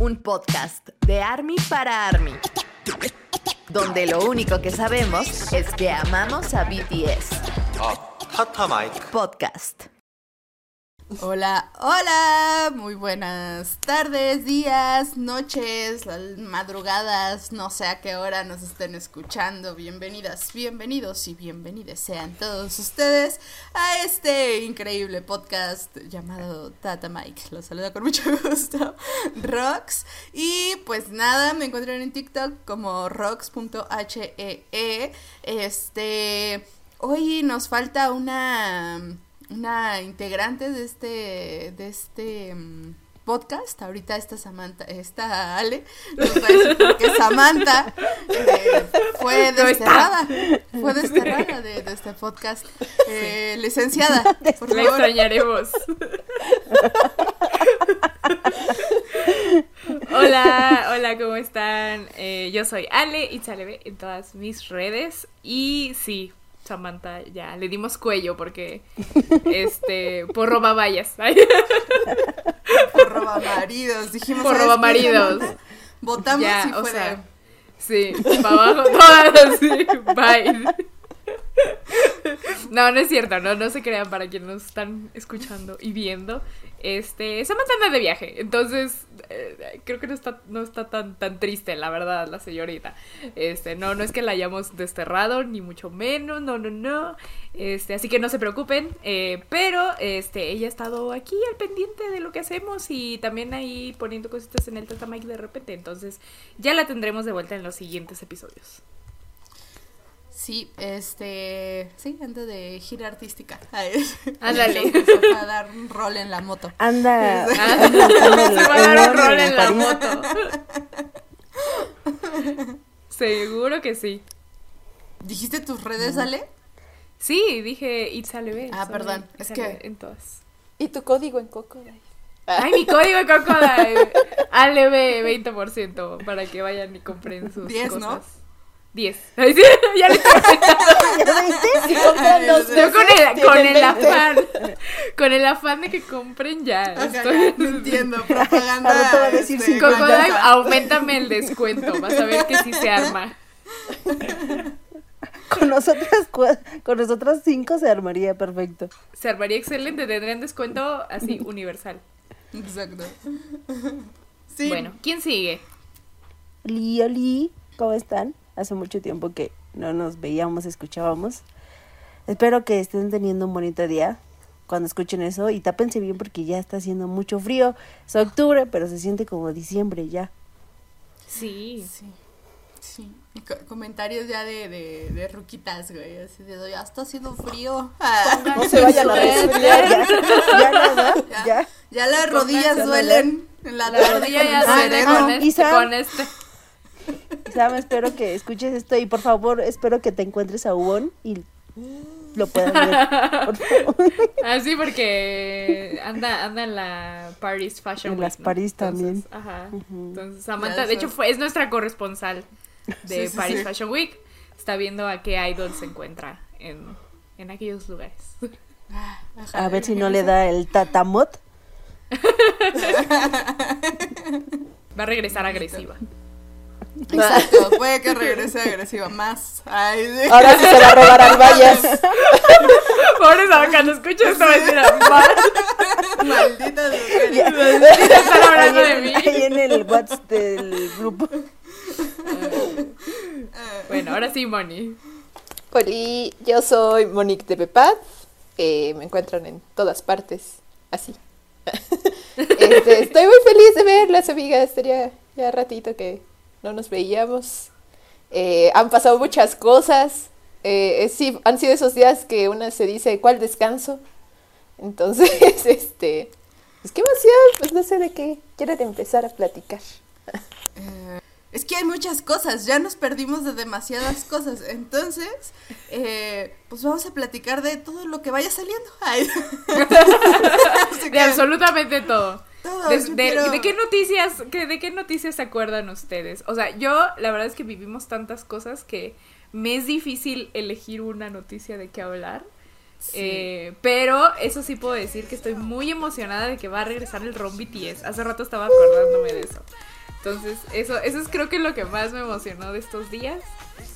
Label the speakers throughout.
Speaker 1: un podcast de Army para Army, donde lo único que sabemos es que amamos a BTS.
Speaker 2: Ah,
Speaker 1: podcast.
Speaker 3: Hola, hola, muy buenas tardes, días, noches, madrugadas, no sé a qué hora nos estén escuchando. Bienvenidas, bienvenidos y bienvenidas sean todos ustedes a este increíble podcast llamado Tata Mike. Los saluda con mucho gusto, Rox. Y pues nada, me encuentran en TikTok como rox.hee. Este, hoy nos falta una una integrante de este, de este mm, podcast. Ahorita esta Samantha, esta Ale, nos va a decir por qué Samantha eh, fue desterrada, fue desterrada de, de este podcast. Eh, Licenciada, por
Speaker 4: La
Speaker 3: favor.
Speaker 4: extrañaremos. hola, hola, ¿cómo están? Eh, yo soy Ale y Chalebe en todas mis redes. Y sí, Samantha, ya le dimos cuello porque este por roba vallas.
Speaker 3: Por robamaridos, dijimos.
Speaker 4: Por
Speaker 3: ¿sabes qué,
Speaker 4: robamaridos.
Speaker 3: Samantha? Votamos
Speaker 4: Ya,
Speaker 3: y
Speaker 4: o
Speaker 3: fue
Speaker 4: sea,
Speaker 3: de-
Speaker 4: Sí, para abajo, todas así, bye. No, no es cierto, no, no se crean para quienes nos están escuchando y viendo. Este, Samantha anda de viaje, entonces eh, creo que no está, no está tan, tan triste, la verdad, la señorita. Este, no, no es que la hayamos desterrado, ni mucho menos, no, no, no. Este, así que no se preocupen, eh, pero este, ella ha estado aquí al pendiente de lo que hacemos y también ahí poniendo cositas en el Tata de repente, entonces ya la tendremos de vuelta en los siguientes episodios.
Speaker 3: Sí, este, sí, ando de gira artística.
Speaker 4: Ándale.
Speaker 3: Se fue a dar un rol en la moto.
Speaker 5: Anda,
Speaker 4: Ah, se va a dar un rol en la moto. Seguro que sí.
Speaker 3: ¿Dijiste tus redes, Ale?
Speaker 4: Sí, dije It's Aleve.
Speaker 3: Ah, perdón,
Speaker 4: It's
Speaker 3: es que-
Speaker 4: En todas.
Speaker 5: ¿Y tu código en Crocodile?
Speaker 4: Ay, mi código de Crocodile. Aleve 20% para que vayan y compren sus
Speaker 3: 10, ¿no?
Speaker 4: Cosas. 10. Ay, sí, ya le
Speaker 5: ¿Ya viste?
Speaker 4: Yo con el, con el
Speaker 5: 20.
Speaker 4: afán. Con el afán de que compren ya. Estoy-
Speaker 3: no entiendo, propaganda.
Speaker 5: Al rato va a decir
Speaker 3: este,
Speaker 5: 50.
Speaker 4: Crocodile,
Speaker 3: falsa.
Speaker 4: aumentame el descuento. Vas a ver que sí se arma.
Speaker 5: Con nosotras, con nosotras cinco se armaría perfecto.
Speaker 4: Se armaría excelente. Tendrían descuento así universal.
Speaker 3: Exacto. Sí.
Speaker 4: Bueno, ¿quién sigue?
Speaker 5: Oli, oli, ¿cómo están? Hace mucho tiempo que no nos veíamos, escuchábamos. Espero que estén teniendo un bonito día cuando escuchen eso y tápense bien porque ya está haciendo mucho frío. Es octubre, pero se siente como diciembre ya.
Speaker 4: Sí.
Speaker 3: Sí. Comentarios ya de, de, de ruquitas, güey. Así de, ya está haciendo frío. Ah,
Speaker 5: No se vayan a resfriar, ya, ya nada,
Speaker 3: ya,
Speaker 5: ya.
Speaker 3: ya las rodillas duelen. En la,
Speaker 4: rodilla ya
Speaker 3: el
Speaker 4: duele
Speaker 3: sereno.
Speaker 4: con
Speaker 5: ¿Y
Speaker 4: este,
Speaker 5: Sam?
Speaker 4: con este.
Speaker 5: Sam, espero que escuches esto y por favor, espero que te encuentres a Ubon y lo puedas ver. Por favor.
Speaker 4: Así Ah, porque anda, anda en la Paris Fashion
Speaker 5: En
Speaker 4: Week.
Speaker 5: las
Speaker 4: ¿no?
Speaker 5: París
Speaker 4: Entonces,
Speaker 5: también.
Speaker 4: Ajá. Entonces, Samantha, de hecho, fue, es nuestra corresponsal de
Speaker 3: Sí, sí,
Speaker 4: Paris
Speaker 3: sí.
Speaker 4: Fashion Week. Está viendo a qué idol se encuentra en, en aquellos lugares.
Speaker 3: Ajá,
Speaker 5: A ver si no le da el tatamot.
Speaker 4: Va a regresar agresiva.
Speaker 3: Exacto, puede que regrese agresiva más. Ay, sí.
Speaker 5: Ahora sí se va a robar al vallas.
Speaker 4: Pobre cuando escucho esto va a decir, "Ma-
Speaker 3: Malditas mujeres.
Speaker 4: están hablando de mí.
Speaker 5: ahí en el WhatsApp del grupo.
Speaker 4: Bueno, ahora sí, Moni.
Speaker 6: Hola, yo soy Monique de Pepad. eh, me encuentran en todas partes, así. Este, estoy muy feliz de verlas, amigas. Tenía ya ratito que no nos veíamos. Eh, han pasado muchas cosas. Eh, eh, sí, han sido esos días que una se dice, ¿cuál descanso? Entonces, este, pues qué emoción, pues no sé de qué quieren empezar a platicar.
Speaker 3: Eh, es que hay muchas cosas, ya nos perdimos de demasiadas cosas. Entonces, eh, pues vamos a platicar de todo lo que vaya saliendo. Ay.
Speaker 4: De absolutamente todo. De,
Speaker 3: yo
Speaker 4: de-
Speaker 3: quiero-
Speaker 4: ¿de qué noticias, que, ¿De qué noticias se acuerdan ustedes? O sea, yo la verdad es que vivimos tantas cosas que me es difícil elegir una noticia de qué hablar. Eh, pero eso sí puedo decir que estoy muy emocionada de que va a regresar el ROM BTS. Hace rato estaba acordándome de eso. Entonces, eso, eso es creo que lo que más me emocionó de estos días.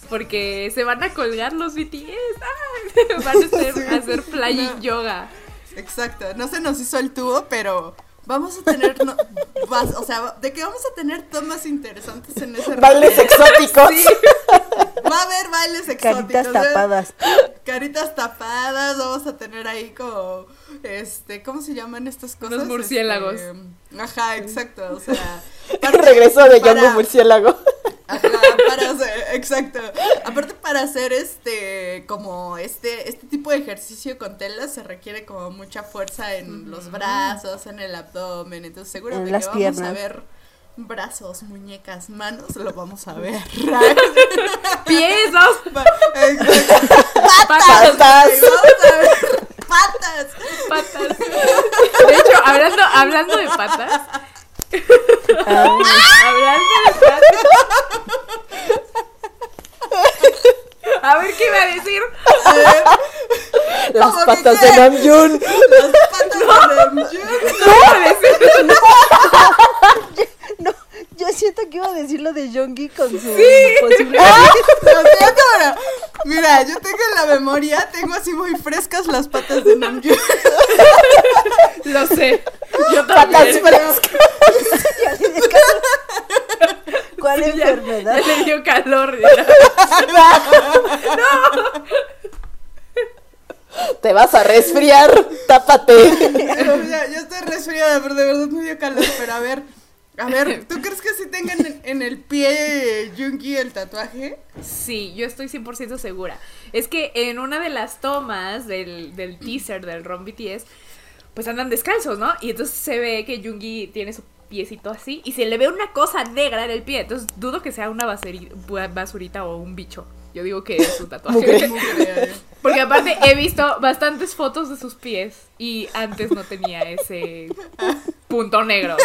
Speaker 4: Porque se van a colgar los BTS. ¡Ah! Van a hacer, a hacer flying
Speaker 3: No.
Speaker 4: yoga.
Speaker 3: Exacto, no se nos hizo el tubo, pero vamos a tener, no, vas- o sea, de que vamos a tener tomas interesantes en ese
Speaker 6: Bailes exóticos.
Speaker 3: Va a haber bailes exóticos.
Speaker 5: Caritas tapadas.
Speaker 3: Caritas tapadas, vamos a tener ahí como, este, ¿cómo se llaman estas cosas?
Speaker 4: Murciélagos.
Speaker 3: Este, ajá, exacto, o sea.
Speaker 6: Regresó de
Speaker 3: para-
Speaker 6: Django Murciélago.
Speaker 3: Ajá, para hacer, exacto. Aparte para hacer este, como este, este tipo de ejercicio con telas se requiere como mucha fuerza en los brazos, en el abdomen, entonces seguro
Speaker 5: En las
Speaker 3: que vamos a ver brazos, muñecas, manos, lo vamos a ver.
Speaker 4: Pies, patas,
Speaker 6: Patas.
Speaker 3: Sí, vamos a ver patas.
Speaker 4: patas. De hecho, hablando, hablando de patas. Hablando de patas. A ver qué iba a decir.
Speaker 6: Las
Speaker 3: ¿Cómo que
Speaker 6: patas de Namjoon.
Speaker 3: Las patas de Namjoon.
Speaker 4: ¿Qué iba a decir?
Speaker 5: no, yo siento que iba a decir lo de Jongi con su posible.
Speaker 3: Lo siento, pero, Mira, yo tengo en la memoria, tengo así muy frescas las patas de Namjoon.
Speaker 4: Lo sé. Yo
Speaker 6: Patas
Speaker 4: también.
Speaker 6: frescas.
Speaker 5: ¿Cuál
Speaker 4: Ya-
Speaker 5: enfermedad?
Speaker 4: Ya le dio calor. ya.
Speaker 6: Te vas a resfriar. Tápate.
Speaker 3: ya, ya estoy resfriada, pero de verdad me dio calor. Pero a ver, a ver, ¿tú crees que sí tengan en, en el pie Jungi el tatuaje?
Speaker 4: Sí, yo estoy 100% segura. Es que en una de las tomas del, del teaser del Ron BTS, pues andan descalzos, ¿no? Y entonces se ve que Jungi tiene su piecito así y se le ve una cosa negra en el pie. Entonces dudo que sea una basurita o un bicho. Yo digo que es un tatuaje.
Speaker 6: Mugre.
Speaker 4: Porque aparte he visto bastantes fotos de sus pies y antes no tenía ese punto negro.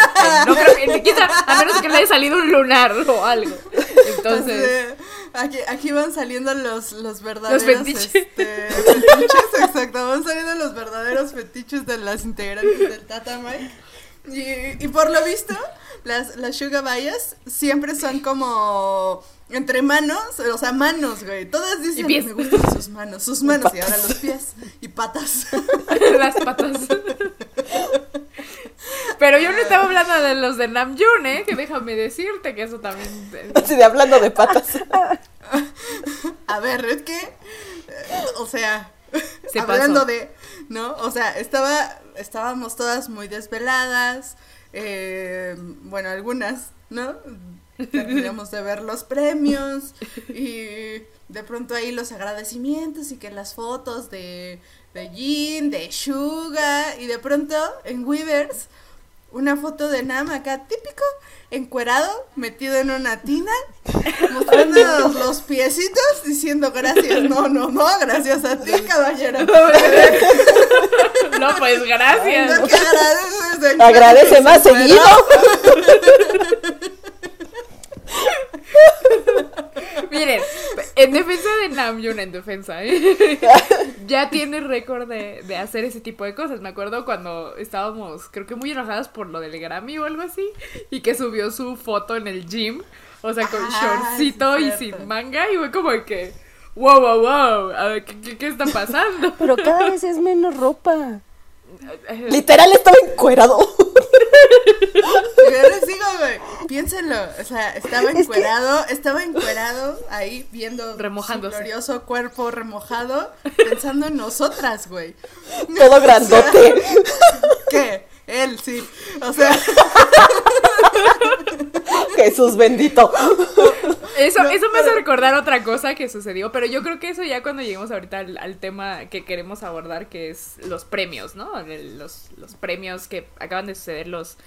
Speaker 4: No creo que, quizá, a menos que le haya salido un lunar o algo. Entonces,
Speaker 3: aquí, aquí van saliendo los, los verdaderos
Speaker 4: fetiches.
Speaker 3: este, fetiches, exacto, van saliendo los verdaderos fetiches de las integrantes del Tata Mike. Y, y por lo visto, las, las Sugar siempre son como entre manos, o sea, manos, güey. Todas dicen,
Speaker 4: Y pies.
Speaker 3: me gustan sus manos, sus manos, y ahora los pies y patas.
Speaker 4: las patas. Pero yo no estaba hablando de los de Namjoon, ¿eh? Que déjame decirte que eso también...
Speaker 6: Así de hablando de patas.
Speaker 3: A ver, es que, eh, o sea,
Speaker 4: Se
Speaker 3: hablando
Speaker 4: pasó.
Speaker 3: de, ¿no? O sea, estaba, estábamos todas muy desveladas, eh, bueno, algunas, ¿no? Terminamos de ver los premios y de pronto ahí los agradecimientos y que las fotos de, de Jin, de Suga y de pronto en Weavers una foto de Nam acá típico, encuerado, metido en una tina, mostrándonos los piecitos, diciendo gracias, no, no, no, gracias a ti, caballero.
Speaker 4: No, pues gracias.
Speaker 3: No, que agradeces de
Speaker 6: Agradece más seguido.
Speaker 4: Miren, en defensa de Namjoon, en defensa, ¿eh? ya tiene récord de, de hacer ese tipo de cosas. Me acuerdo cuando estábamos, creo que muy enojadas por lo del Grammy o algo así, y que subió su foto en el gym, o sea, con
Speaker 3: Ah,
Speaker 4: shortcito
Speaker 3: sí,
Speaker 4: y sin manga, y fue como que, wow, wow, wow, a ver, ¿qué, qué, qué está pasando?
Speaker 5: Pero cada vez es menos ropa.
Speaker 6: Literal estaba encuerado.
Speaker 3: Yo les digo, güey, piénsenlo, o sea, estaba
Speaker 5: que-
Speaker 3: encuerado, estaba encuerado ahí viendo
Speaker 4: Remojándose.
Speaker 3: su glorioso cuerpo remojado, pensando en nosotras, güey.
Speaker 6: Todo grandote.
Speaker 3: ¿Qué? Él, sí. O sea,
Speaker 6: Jesús bendito.
Speaker 4: Eso,
Speaker 3: No,
Speaker 4: eso me hace recordar otra cosa que sucedió, pero yo creo que eso ya cuando lleguemos ahorita al, al tema que queremos abordar, que es los premios, ¿no? El- Los, los premios que acaban de suceder, los,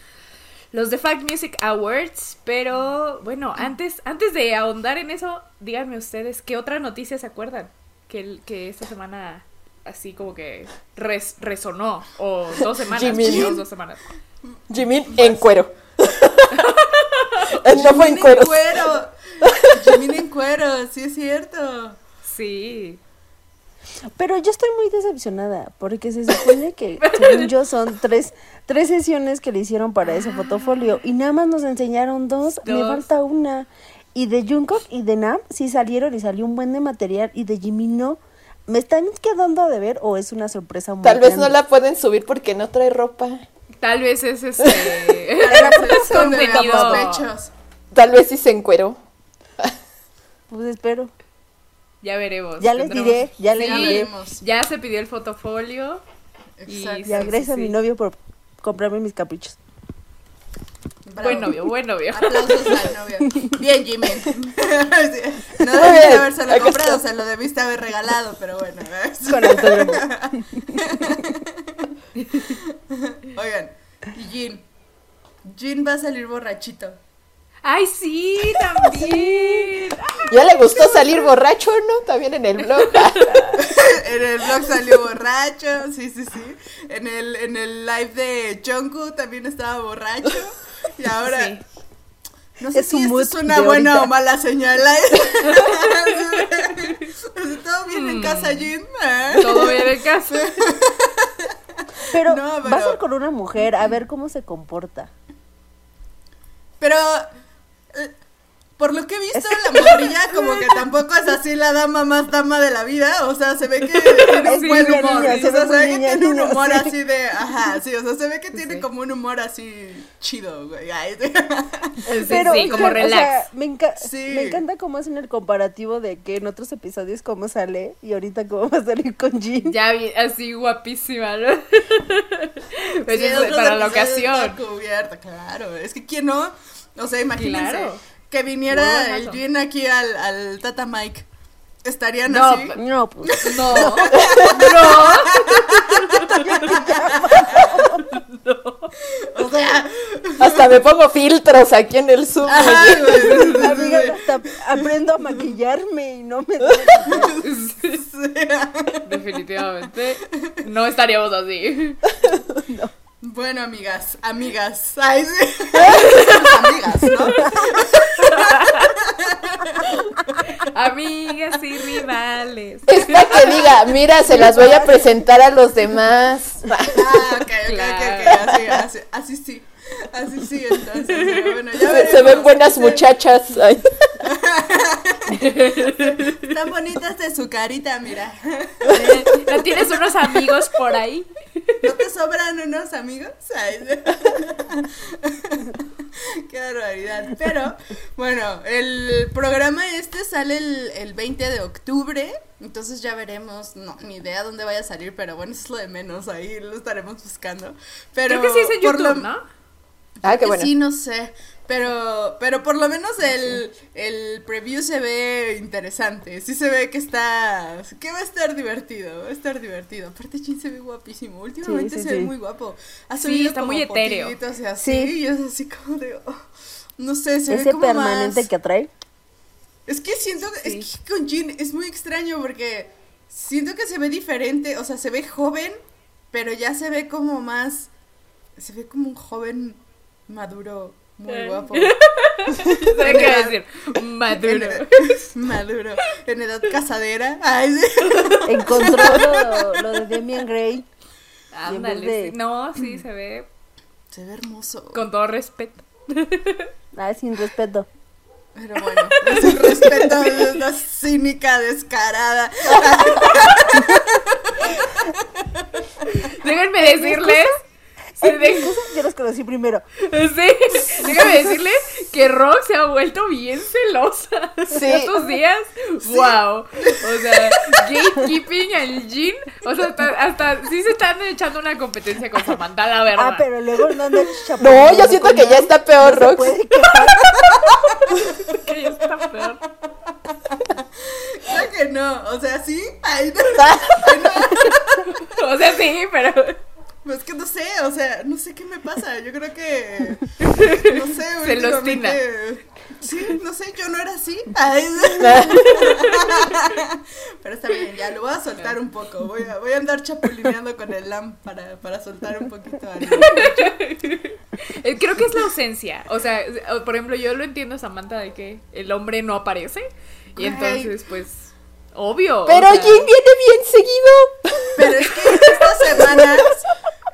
Speaker 4: los The Fact Music Awards, pero bueno, antes, antes de ahondar en eso, díganme ustedes, ¿qué otra noticia se acuerdan? Que, que esta semana así como que res- resonó, o dos semanas,
Speaker 6: Jimin.
Speaker 4: dos, dos semanas.
Speaker 6: Jimin en cuero. no fue en
Speaker 3: Jimin
Speaker 6: cuero.
Speaker 3: en cuero. Jimin en cuero, sí es cierto.
Speaker 4: Sí.
Speaker 5: Pero yo estoy muy decepcionada porque se supone que, según yo, son tres, tres sesiones que le hicieron para ese fotofolio y nada más nos enseñaron dos, me falta una. Y de Jungkook y de Nam sí salieron y salió un buen de material y de Jimmy no. ¿Me están quedando a deber o es una sorpresa muy
Speaker 6: Tal vez no la pueden subir porque no trae ropa.
Speaker 4: Tal vez es este.
Speaker 3: Son de
Speaker 4: contenido.
Speaker 3: los pechos.
Speaker 6: Tal vez sí se encueró.
Speaker 5: Pues espero.
Speaker 4: Ya veremos.
Speaker 5: Ya les
Speaker 4: tendremos-
Speaker 5: diré, ya les
Speaker 3: Ya
Speaker 5: diré.
Speaker 3: veremos.
Speaker 4: Ya se pidió el fotofolio.
Speaker 3: Exacto.
Speaker 5: Y
Speaker 4: Sí, sí,
Speaker 5: a mi
Speaker 4: sí.
Speaker 5: novio por comprarme mis caprichos.
Speaker 3: Bravo.
Speaker 4: Buen novio, buen novio.
Speaker 3: Aplausos al novio. Bien, Jimmy. No debiste
Speaker 6: bien,
Speaker 3: habérselo comprado,
Speaker 6: está.
Speaker 3: se lo debiste haber regalado, pero bueno. ¿ves?
Speaker 5: Con.
Speaker 3: Oigan, y Jin. Jin va a salir borrachito.
Speaker 4: Ay, sí, también.
Speaker 6: Ya le gustó salir borracho, ¿no? También en el blog.
Speaker 3: En el blog salió borracho, sí, sí, sí. En el, en el live de Jungkook también estaba borracho. Y ahora,
Speaker 4: Sí.
Speaker 3: no sé
Speaker 5: Es
Speaker 3: si esto es una buena
Speaker 5: ahorita.
Speaker 3: o mala señal. ¿Todo bien en casa, Jin? ¿Eh?
Speaker 4: Todo bien en casa.
Speaker 5: Pero,
Speaker 3: No,
Speaker 5: va a
Speaker 3: pero-
Speaker 5: ser con una mujer, a ver cómo se comporta.
Speaker 3: Pero por lo que he visto, la morrilla como que tampoco es así la dama más dama de la vida. O sea, se ve que tiene un
Speaker 5: Sí,
Speaker 3: buen humor.
Speaker 5: niña,
Speaker 3: o
Speaker 5: se
Speaker 3: sea,
Speaker 5: ve muy
Speaker 3: que
Speaker 5: niña,
Speaker 3: tiene un humor
Speaker 5: sí.
Speaker 3: así de. Ajá, sí, o sea, se ve que tiene
Speaker 4: Sí.
Speaker 3: como un humor así chido, güey. Ay,
Speaker 4: Sí,
Speaker 5: Pero,
Speaker 4: sí, como
Speaker 5: o sea,
Speaker 4: relax.
Speaker 5: me, enca-
Speaker 3: Sí.
Speaker 5: me encanta cómo hacen el comparativo de que en otros episodios cómo sale y ahorita cómo va a salir con Jin.
Speaker 4: Ya vi, así guapísima, ¿no? Pues
Speaker 3: Sí,
Speaker 4: es para la ocasión.
Speaker 3: cubierta, claro. Es que quién no. O sea, imagínense
Speaker 4: Claro.
Speaker 3: Que viniera el. Jin aquí al, al Tata Mike. ¿Estarían
Speaker 4: No,
Speaker 3: así?
Speaker 4: pa-
Speaker 5: No, pues.
Speaker 4: No, no.
Speaker 3: O sea,
Speaker 6: Hasta me pongo filtros aquí en el Zoom.
Speaker 3: sí,
Speaker 5: Amiga, hasta aprendo a maquillarme y no me...
Speaker 4: Definitivamente no estaríamos así.
Speaker 3: Bueno, amigas, amigas. Ay, sí. amigas, ¿no?
Speaker 4: Amigas y rivales.
Speaker 6: Esta que diga, mira, se las voy a presentar a los demás.
Speaker 3: Ah, ok, ok, ok,
Speaker 4: Claro.
Speaker 3: ok, así, así, así sí. Así sí, entonces. Bueno, ya
Speaker 6: Se, se ven buenas
Speaker 3: Sí,
Speaker 6: muchachas. Ay.
Speaker 3: Están bonitas de su carita, mira.
Speaker 4: ¿No tienes unos amigos por ahí?
Speaker 3: ¿No te sobran unos amigos? Qué barbaridad. Pero, bueno, el programa este sale el, el 20 de octubre. Entonces ya veremos. No, ni idea dónde vaya a salir, pero bueno, eso es lo de menos. Ahí lo estaremos buscando. Pero
Speaker 4: Creo que sí es en YouTube,
Speaker 3: lo-
Speaker 4: ¿no?
Speaker 6: Ah, qué bueno.
Speaker 3: Sí, no sé. Pero, pero por lo menos el, el preview se ve interesante. Sí se ve que está. que va a estar divertido. Va a estar divertido. Aparte, Jin se ve guapísimo. Últimamente
Speaker 5: Sí, sí,
Speaker 3: se ve
Speaker 5: sí.
Speaker 3: muy guapo. Ha
Speaker 4: Sí,
Speaker 3: subido
Speaker 4: está
Speaker 3: como
Speaker 4: muy etéreo.
Speaker 3: y así.
Speaker 5: Sí.
Speaker 3: Y es así como de. oh, no sé, se ve
Speaker 5: Ese
Speaker 3: como
Speaker 5: permanente
Speaker 3: más.
Speaker 5: que atrae.
Speaker 3: Es que siento.
Speaker 4: Sí.
Speaker 3: Es que con Jin es muy extraño porque siento que se ve diferente. O sea, se ve joven, pero ya se ve como más. Se ve como un joven maduro, muy guapo.
Speaker 4: ¿Sabes qué decir? Maduro.
Speaker 3: maduro. En edad casadera. Ay, sí.
Speaker 5: Encontró lo, lo de Demian Gray.
Speaker 4: Ándale.
Speaker 5: de-.
Speaker 4: No, sí, se ve
Speaker 3: Se ve hermoso.
Speaker 4: con todo respeto.
Speaker 5: Ah, sin respeto.
Speaker 3: Pero bueno, es un respeto, es una cínica descarada.
Speaker 4: Déjenme decirles. Sí, de-
Speaker 5: yo los conocí primero.
Speaker 4: sí, déjame decirles que Rock se ha vuelto bien celosa
Speaker 6: Sí.
Speaker 4: estos días. Wow. O sea, gatekeeping al Jin. O sea, hasta, hasta sí se están echando una competencia con Samantha, la verdad.
Speaker 5: Ah, pero luego no anda
Speaker 6: No, yo siento que ya está peor,
Speaker 5: No
Speaker 6: Rox.
Speaker 4: Que ya está peor.
Speaker 3: Claro que no, o sea, sí. Ay,
Speaker 4: O sea, sí, pero.
Speaker 3: No, es que no sé, o sea, no sé qué me pasa. Yo creo que. No sé,
Speaker 4: Celostina.
Speaker 3: últimamente. Sí, no sé, yo no era así. Ay, Pero está bien, ya lo voy a soltar un poco. Voy a, voy a andar chapulineando con el LAM para, para soltar un poquito al.
Speaker 4: Eh, Creo que es la ausencia. O sea, por ejemplo, yo lo entiendo, Samantha, de que el hombre no aparece. Y entonces, pues. Obvio.
Speaker 6: Pero
Speaker 4: o sea,
Speaker 6: viene bien seguido.
Speaker 3: Pero es que estas semanas,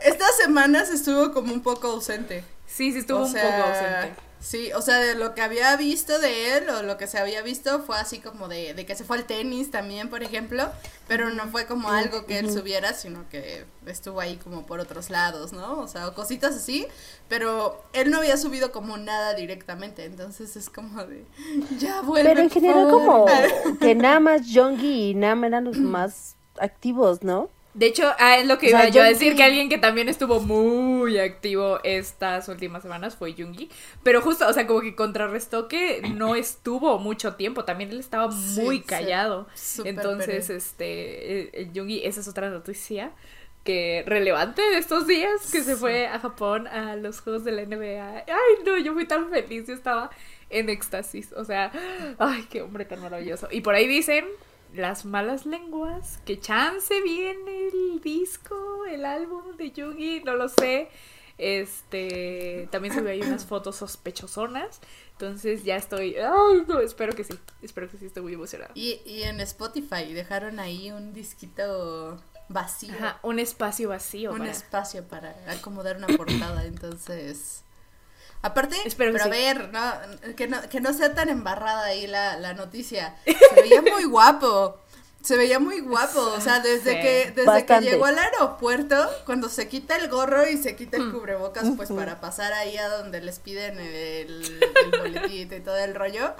Speaker 3: estas semanas estuvo como un poco ausente.
Speaker 4: Sí, sí estuvo
Speaker 3: o
Speaker 4: un
Speaker 3: sea,
Speaker 4: poco ausente.
Speaker 3: Sí, o sea, de lo que había visto de él o lo que se había visto fue así como de, de que se fue al tenis también, por ejemplo, pero no fue como algo que él subiera, sino que estuvo ahí como por otros lados, ¿no? O sea, o cositas así, pero él no había subido como nada directamente, entonces es como de, ya vuelve.
Speaker 5: Pero en general
Speaker 3: favor".
Speaker 5: como que nada más Jongi y Nam eran los más activos, ¿no?
Speaker 4: De hecho, ah, es lo que
Speaker 5: O sea,
Speaker 4: iba yo a decir, que alguien que también estuvo muy activo estas últimas semanas fue Jungi. Pero justo, o sea, como que contrarrestó que no estuvo mucho tiempo. También él estaba
Speaker 3: Sí,
Speaker 4: muy
Speaker 3: sí.
Speaker 4: callado.
Speaker 3: Súper
Speaker 4: Entonces, este, el, el Jungi, esa es otra noticia que relevante de estos días, que se fue a Japón a los juegos de la NBA. Ay, no, yo fui tan feliz, yo estaba en éxtasis. O sea, ay, qué hombre tan maravilloso. Y por ahí dicen las malas lenguas, que chance viene el disco, el álbum de Yugi, no lo sé. Este, también se ve ahí unas fotos sospechosonas. Entonces ya estoy, no, espero que sí, espero que sí, estoy muy emocionada.
Speaker 3: Y, y en Spotify dejaron ahí un disquito vacío.
Speaker 4: Ajá, un espacio vacío.
Speaker 3: un
Speaker 4: para-
Speaker 3: espacio para acomodar una portada, entonces... Aparte,
Speaker 4: Espero que
Speaker 3: pero a
Speaker 4: sí.
Speaker 3: ver, no, que no, que no sea tan embarrada ahí la, la noticia. Se veía muy guapo. Se veía muy guapo, o sea, desde
Speaker 4: Sí.
Speaker 3: que desde
Speaker 5: Bastante.
Speaker 3: que llegó al aeropuerto, cuando se quita el gorro y se quita el cubrebocas, pues para pasar ahí a donde les piden el, el boletito y todo el rollo.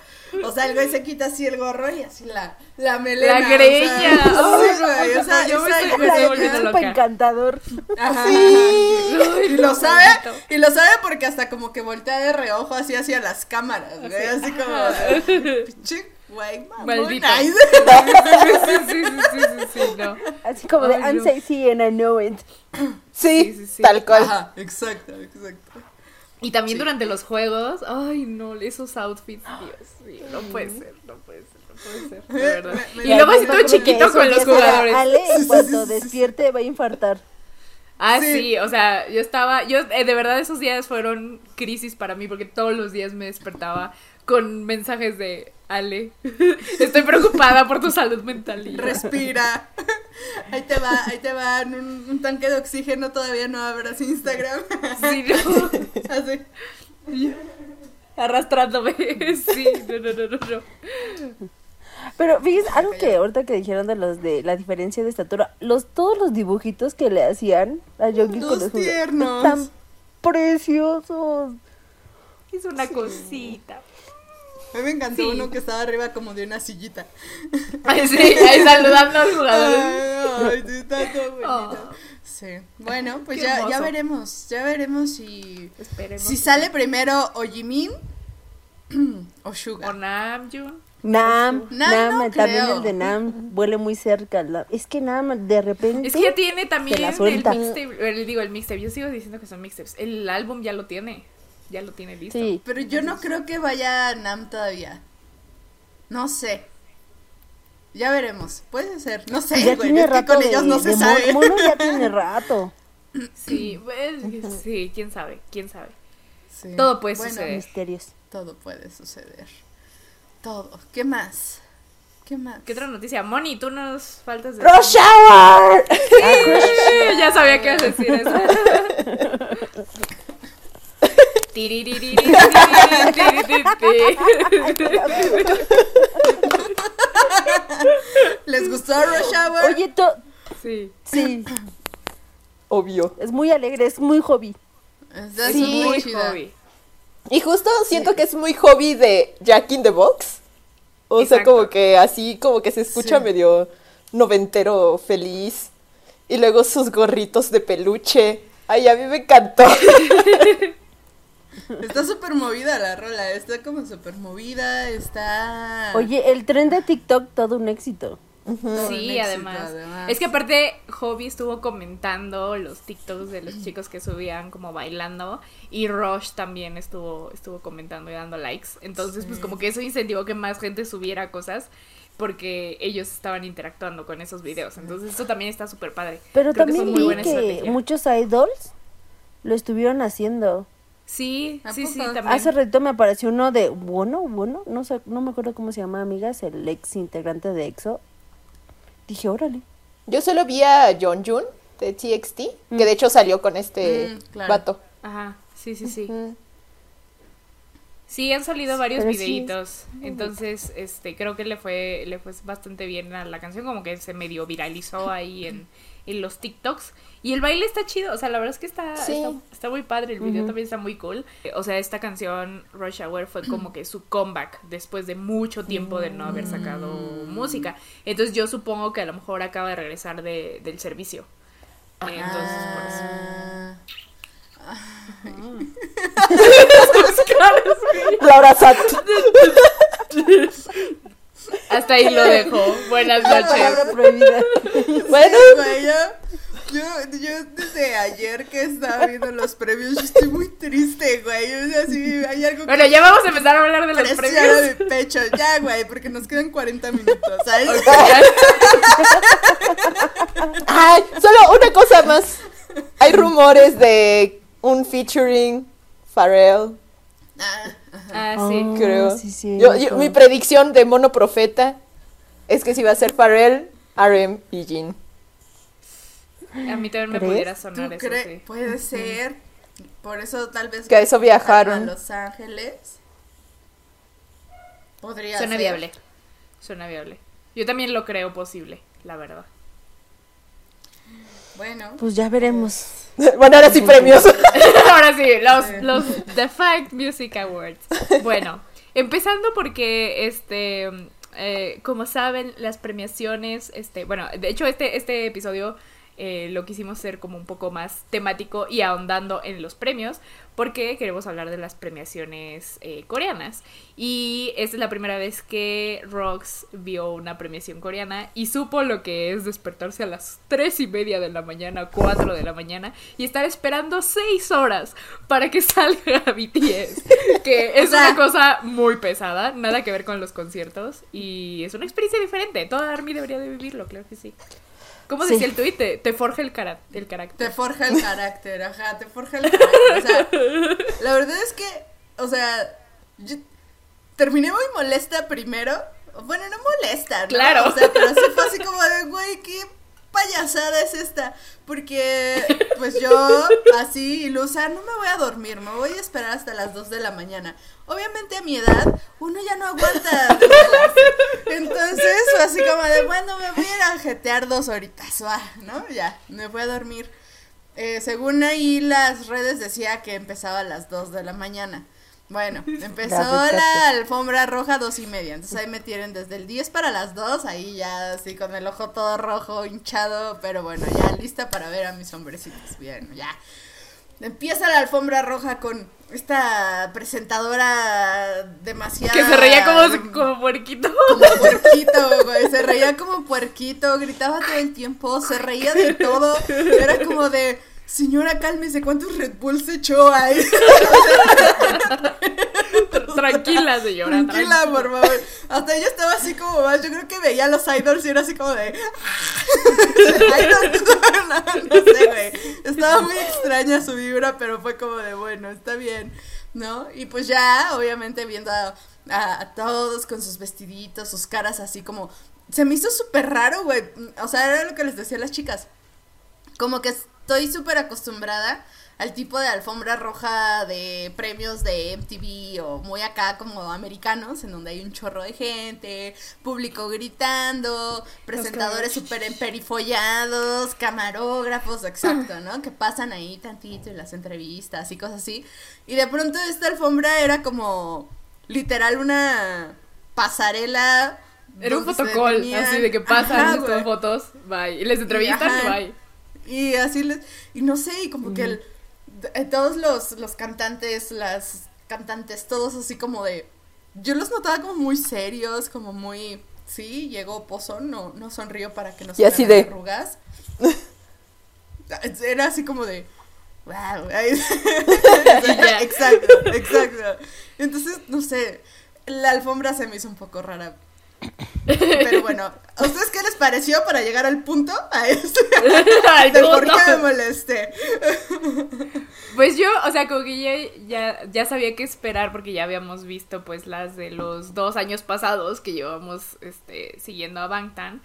Speaker 3: O sea, el güey se quita así el gorro y así la, la melena.
Speaker 4: La
Speaker 3: o sea,
Speaker 4: greña.
Speaker 3: sí, güey, o sea,
Speaker 4: Yo me estoy-
Speaker 5: encantador.
Speaker 3: Ajá. y lo sabe, y lo sabe porque hasta como que voltea de reojo así hacia las cámaras, güey, así como de, pinche güey.
Speaker 4: Maldito.
Speaker 3: Ay,
Speaker 4: sí, sí, sí, sí, sí, sí, no.
Speaker 5: Así como de I'm sexy and I know it.
Speaker 6: Sí,
Speaker 4: Sí, sí, sí.
Speaker 6: tal cual.
Speaker 3: Ajá, exacto, exacto.
Speaker 4: Y también
Speaker 3: Sí.
Speaker 4: durante los juegos, ay no, esos outfits, Dios mío, no puede ser, no puede ser, no puede ser, de verdad.
Speaker 3: Me-
Speaker 4: Y luego así todo chiquito
Speaker 5: Eso
Speaker 4: con los jugadores.
Speaker 5: Ale,
Speaker 3: sí.
Speaker 5: despierte, va a infartar.
Speaker 4: Ah,
Speaker 3: Sí.
Speaker 4: sí, o sea, yo estaba, yo eh, de verdad esos días fueron crisis para mí porque todos los días me despertaba con mensajes de Ale, estoy preocupada por tu salud mental. Y
Speaker 3: Respira. Ahí te va, ahí te va en un, un tanque de oxígeno, todavía no abras Instagram.
Speaker 4: sí, no,
Speaker 3: Así.
Speaker 4: arrastrándome, sí, no, no, no, no, no.
Speaker 5: Pero fíjense, algo que ahorita que dijeron de los de la diferencia de estatura, los todos los dibujitos que le hacían a Yogi con
Speaker 3: Los tiernos.
Speaker 5: tan preciosos.
Speaker 4: Es una cosita.
Speaker 3: A mí me encantó
Speaker 4: Sí.
Speaker 3: uno que estaba arriba como de una sillita.
Speaker 4: Ay, sí, ahí saludando al jugador.
Speaker 3: Ay, ay, sí, está todo bonito.
Speaker 4: Oh.
Speaker 3: Sí. Bueno, pues ya, ya veremos. Ya veremos si,
Speaker 4: Esperemos.
Speaker 3: si sale primero o Jimin o
Speaker 4: O
Speaker 3: Suga.
Speaker 4: Namjoon.
Speaker 5: Nam,
Speaker 3: Nam,
Speaker 5: Nam,
Speaker 3: no
Speaker 5: también
Speaker 3: creo.
Speaker 5: el de Nam huele muy cerca. la- Es que Nam de repente
Speaker 4: Es que ya tiene también
Speaker 5: la
Speaker 4: el
Speaker 5: suelta.
Speaker 4: mixtape, digo el mixtape, yo sigo diciendo que son mixtapes. El álbum ya lo tiene, ya lo tiene listo.
Speaker 5: Sí.
Speaker 3: Pero yo no creo que vaya Nam todavía. No sé. Ya veremos. Puede ser. No sé,
Speaker 5: ya
Speaker 3: güey.
Speaker 5: tiene
Speaker 3: Es que
Speaker 5: rato
Speaker 3: con
Speaker 5: de,
Speaker 3: ellos no se sabe.
Speaker 5: mono, mono ya tiene rato.
Speaker 4: Sí, pues, sí, quién sabe, quién sabe.
Speaker 3: Sí.
Speaker 4: Todo puede
Speaker 3: Bueno,
Speaker 4: suceder.
Speaker 5: Misterios.
Speaker 3: Todo puede suceder. Todo. ¿Qué más? ¿Qué más?
Speaker 4: ¿Qué otra noticia? Moni, tú nos faltas de...
Speaker 6: ¡Rush Hour!
Speaker 4: Sí, ya sabía que ibas a decir eso.
Speaker 3: ¿Les gustó Rush Hour?
Speaker 5: Oye, to-
Speaker 4: Sí.
Speaker 5: sí,
Speaker 6: Obvio.
Speaker 5: es muy alegre, es muy hobby.
Speaker 3: Está
Speaker 6: Sí.
Speaker 3: muy
Speaker 4: hobby.
Speaker 6: Y justo siento que es muy hobby de Jack in the Box. O sea, como que así, como que se escucha
Speaker 3: Sí.
Speaker 6: medio noventero feliz. Y luego sus gorritos de peluche. Ay, a mí me encantó.
Speaker 3: Está súper movida la rola. Está como súper movida. Está.
Speaker 5: Oye, el tren de TikTok, todo un éxito.
Speaker 4: Sí,
Speaker 3: éxito,
Speaker 4: además.
Speaker 3: además.
Speaker 4: Es que aparte, Hobby estuvo comentando los TikToks de los chicos que subían como bailando. Y Rush también estuvo, estuvo comentando y dando likes. Entonces, pues como que eso incentivó que más gente subiera cosas. Porque ellos estaban interactuando con esos videos. Entonces, eso también está súper padre.
Speaker 5: Pero
Speaker 4: Creo
Speaker 5: también vi que
Speaker 4: estrategia.
Speaker 5: muchos idols lo estuvieron haciendo.
Speaker 4: Sí,
Speaker 3: ¿A
Speaker 4: sí, sí, también.
Speaker 5: Hace rato me apareció uno de Bueno, bueno, no sé, no me acuerdo cómo se llama, amigas, el ex integrante de EXO. Dije, órale.
Speaker 6: Yo solo vi a John Jun de TXT, que de hecho salió con este
Speaker 3: Mm, claro.
Speaker 6: vato.
Speaker 4: Ajá, sí, sí, sí.
Speaker 6: Mm.
Speaker 4: Sí, han salido varios
Speaker 5: Pero sí
Speaker 4: videitos. Entonces, este, creo que le fue, le fue bastante bien a la canción, como que se medio viralizó ahí en, en los TikToks. Y el baile está chido, o sea, la verdad es que está,
Speaker 6: Sí.
Speaker 4: está, está muy padre, el video también está muy cool. O sea, esta canción, Rush Hour, fue como que su comeback después de mucho tiempo de no haber sacado música. Entonces yo supongo que a lo mejor acaba de regresar de, del servicio. Entonces, por eso.
Speaker 3: Ah,
Speaker 6: Laura Sat.
Speaker 4: Hasta ahí lo dejo. Buenas
Speaker 5: palabra
Speaker 4: noches.
Speaker 5: prohibida.
Speaker 6: Bueno,
Speaker 3: güey, yo, yo, yo desde ayer que estaba viendo los premios, yo estoy muy triste, güey. O sea, sí, hay algo
Speaker 4: Bueno, ya vamos a empezar a hablar de los premios.
Speaker 3: mi pecho. Ya, güey, porque nos quedan 40 minutos, ¿sabes?
Speaker 6: ay, solo una cosa más. Hay rumores de un featuring Pharrell,
Speaker 3: Ah,
Speaker 4: Ah, sí.
Speaker 5: Oh,
Speaker 6: creo.
Speaker 5: sí, sí,
Speaker 6: Yo- mi predicción de Mono Profeta es que si va a ser Pharrell, RM y Jin.
Speaker 4: A mí también me
Speaker 5: ¿Crees?
Speaker 4: pudiera
Speaker 3: ¿Tú
Speaker 4: sonar eso, sí.
Speaker 3: Puede ser. Por eso tal vez.
Speaker 6: Que a eso viajaron.
Speaker 3: A Los Ángeles. Podría
Speaker 4: Suena
Speaker 3: ser.
Speaker 4: viable. Suena viable. Yo también lo creo posible, la verdad.
Speaker 3: Bueno.
Speaker 5: Pues ya veremos.
Speaker 6: Bueno, ahora sí premios.
Speaker 4: Ahora sí, los, los The Fact Music Awards. Bueno, empezando porque, este, eh, como saben, las premiaciones, este, bueno, de hecho este, este episodio eh, lo quisimos hacer como un poco más temático y ahondando en los premios, porque queremos hablar de las premiaciones eh, coreanas. Y esta es la primera vez que Rox vio una premiación coreana y supo lo que es despertarse a las tres y media de la mañana, 4 de la mañana, y estar esperando seis horas para que salga BTS. Que es
Speaker 3: sea-
Speaker 4: una cosa muy pesada, nada que ver con los conciertos, y es una experiencia diferente. Toda Army debería de vivirlo, claro que sí. ¿Cómo
Speaker 5: Sí.
Speaker 4: decía el tuit? Te, te forja el, cara- el carácter.
Speaker 3: Te forja el carácter, ajá, te forja el carácter. O sea, la verdad es que, o sea, yo terminé muy molesta primero. Bueno, no molesta, ¿no?
Speaker 4: Claro.
Speaker 3: O sea, pero sí fue así como de, güey, qué payasada es esta. Porque, pues yo, así, ilusa, no me voy a dormir, me voy a esperar hasta las 2 de la mañana. Obviamente a mi edad, uno ya no aguanta. Entonces, fue así como de, bueno, me voy a ir a jetear dos horitas, va, ¿no? Ya, me voy a dormir. Eh, según ahí las redes decía que empezaba a las 2 de la mañana. Bueno, empezó la alfombra roja dos y media. Entonces ahí me tienen desde el 10 para las 2, ahí ya así con el ojo todo rojo, hinchado, pero bueno, ya lista para ver a mis hombrecitos. Bien, ya. Empieza la alfombra roja con esta presentadora demasiado.
Speaker 4: Que se reía como, como puerquito.
Speaker 3: Como puerquito, güey. Se reía como puerquito, gritaba todo el tiempo, se reía de todo. Era como de, señora, cálmese, ¿cuántos Red Bull se echó ahí?
Speaker 4: Tranquila, señora.
Speaker 3: Tranquila, por favor. Hasta ella estaba así como más. Yo creo que veía a los idols y era así como de. No, no sé, güey. Estaba muy extraña su vibra, pero fue como de bueno, está bien, ¿no? Y pues ya, obviamente, viendo a, a- a todos con sus vestiditos, sus caras así como. Se me hizo súper raro, güey. O sea, era lo que les decía a las chicas. Como que estoy súper acostumbrada al tipo de alfombra roja de premios de MTV o muy acá como americanos, en donde hay un chorro de gente, público gritando, presentadores súper emperifollados, camarógrafos, exacto, ¿no? Que pasan ahí tantito y las entrevistas y cosas así. Y de pronto esta alfombra era como literal una pasarela.
Speaker 4: Era un
Speaker 3: tenían-
Speaker 4: así de que pasan,
Speaker 3: güey.
Speaker 4: fotos, bye. Y les entrevistan,
Speaker 3: Ajá.
Speaker 4: bye.
Speaker 3: Y así les, y no sé, y como que el, de- todos los, los cantantes, las cantantes, todos así como de, yo los notaba como muy serios, como muy, sí, llegó Pozón, no, no sonrío para que no se vean
Speaker 6: de-
Speaker 3: arrugas. Era así como de, wow, exacto, exacto. Entonces, no sé, la alfombra se me hizo un poco rara. Pero bueno, ¿a ustedes qué les pareció para llegar al punto? A este, de por qué me molesté.
Speaker 4: Pues yo, o sea, como que ya, ya, ya sabía qué esperar porque ya habíamos visto pues las de los dos años pasados que llevamos este, siguiendo a Bangtan.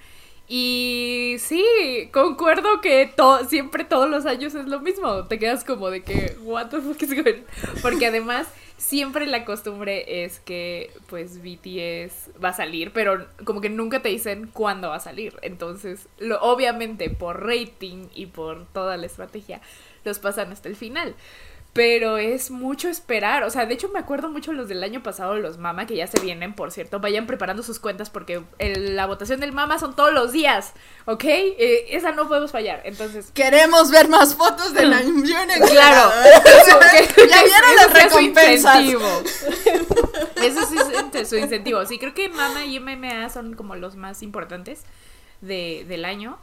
Speaker 4: Y sí, concuerdo que to siempre todos los años es lo mismo. Te quedas como de que, what the fuck is going? Porque además siempre la costumbre es que pues BTS va a salir, pero como que nunca te dicen cuándo va a salir. Entonces, lo, obviamente por rating y por toda la estrategia, los pasan hasta el final. Pero es mucho esperar. O sea, de hecho me acuerdo mucho los del año pasado, los Mama, que ya se vienen, por cierto. Vayan preparando sus cuentas porque el- la votación del Mama son todos los días. ¿Ok? Eh, esa no podemos fallar. Entonces,
Speaker 3: Queremos ver más fotos de la Unión
Speaker 4: Claro,
Speaker 3: ya vieron las recompensas.
Speaker 4: incentivo. Ese es su- su incentivo. Sí, creo que Mama y MMA son como los más importantes de, del año.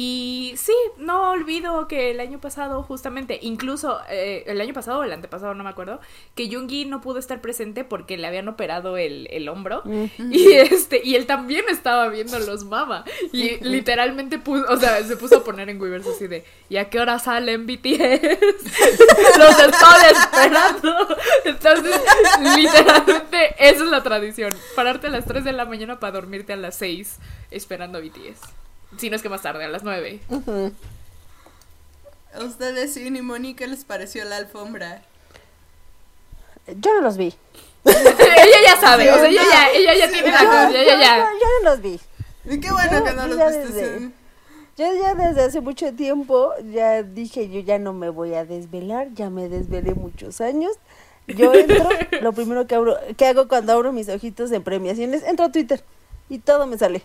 Speaker 4: Y sí, no olvido que el año pasado, justamente, incluso eh, el año pasado o el antepasado, no me acuerdo, que Jungi no pudo estar presente porque le habían operado el, el hombro. Y este, y él también estaba viendo los mama. Y literalmente puso, o sea, se puso a poner en Weavers así de ¿y a qué hora salen BTS? los estoy esperando. Entonces, literalmente, esa es la tradición. Pararte a las 3 de la mañana para dormirte a las 6 esperando a BTS. Si no es que más tarde, a las 9.
Speaker 3: A ustedes, Sin y Moni, ¿qué les pareció la alfombra?
Speaker 5: Yo no los vi.
Speaker 4: ella ya sabe, o sea, ella ya, ella ya tiene la
Speaker 5: Yo,
Speaker 4: cosa,
Speaker 5: yo-
Speaker 4: ella ya.
Speaker 5: yo- yo no los vi.
Speaker 3: Y qué bueno
Speaker 5: Yo-
Speaker 3: que no
Speaker 5: yo
Speaker 3: los viste.
Speaker 5: desde-
Speaker 3: sí.
Speaker 5: Yo ya desde hace mucho tiempo ya dije, yo ya no me voy a desvelar, ya me desvelé muchos años. Yo entro, lo primero que, abro, que hago cuando abro mis ojitos en premiaciones, entro a Twitter y todo me sale.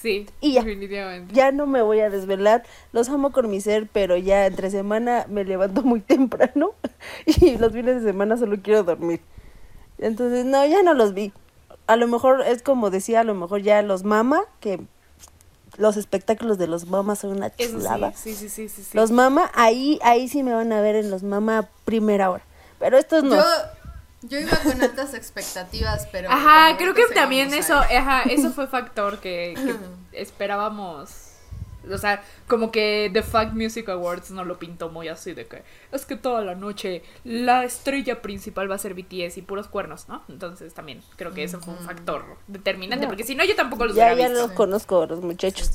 Speaker 4: Sí,
Speaker 5: Y ya.
Speaker 4: definitivamente.
Speaker 5: Ya no me voy a desvelar, los amo con mi ser, pero ya entre semana me levanto muy temprano y los fines de semana solo quiero dormir. Entonces, no, ya no los vi. A lo mejor es como decía, a lo mejor ya los mama, que los espectáculos de los mama son una chulada.
Speaker 4: sí, sí, sí, sí, sí, sí.
Speaker 5: Los mama, ahí, ahí sí me van a ver en los mama primera hora. Pero estos no.
Speaker 3: Yo, yo iba con altas expectativas, pero.
Speaker 4: Ajá, creo
Speaker 3: que
Speaker 4: que también eso,
Speaker 3: ahí.
Speaker 4: ajá, eso fue factor que, que esperábamos. O sea, como que The Fact Music Awards no lo pintó muy así de que es que toda la noche la estrella principal va a ser BTS y puros cuernos, ¿no? Entonces también creo que eso fue un factor determinante,
Speaker 5: No.
Speaker 4: porque si no yo tampoco los
Speaker 5: ya,
Speaker 4: hubiera
Speaker 5: ya
Speaker 4: visto.
Speaker 5: los conozco, los muchachos.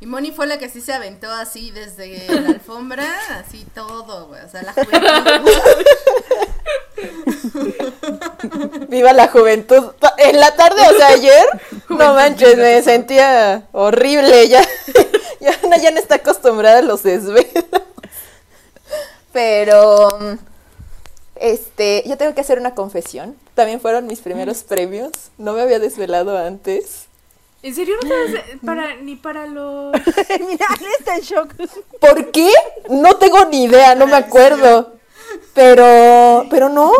Speaker 3: Y Moni fue la que sí se aventó así desde la alfombra, así todo, güey. O sea, la juventud.
Speaker 6: Viva la juventud. En la tarde, o sea, ayer, no manches, me sentía horrible. Ya, ya, una ya no está acostumbrada a los desvelos. Pero, este, yo tengo que hacer una confesión. También fueron mis primeros premios. No me había desvelado antes.
Speaker 4: ¿En serio no te das para ni para los
Speaker 5: Mira, está en shock.
Speaker 6: ¿Por qué? No tengo ni idea, no me acuerdo. Pero, pero no.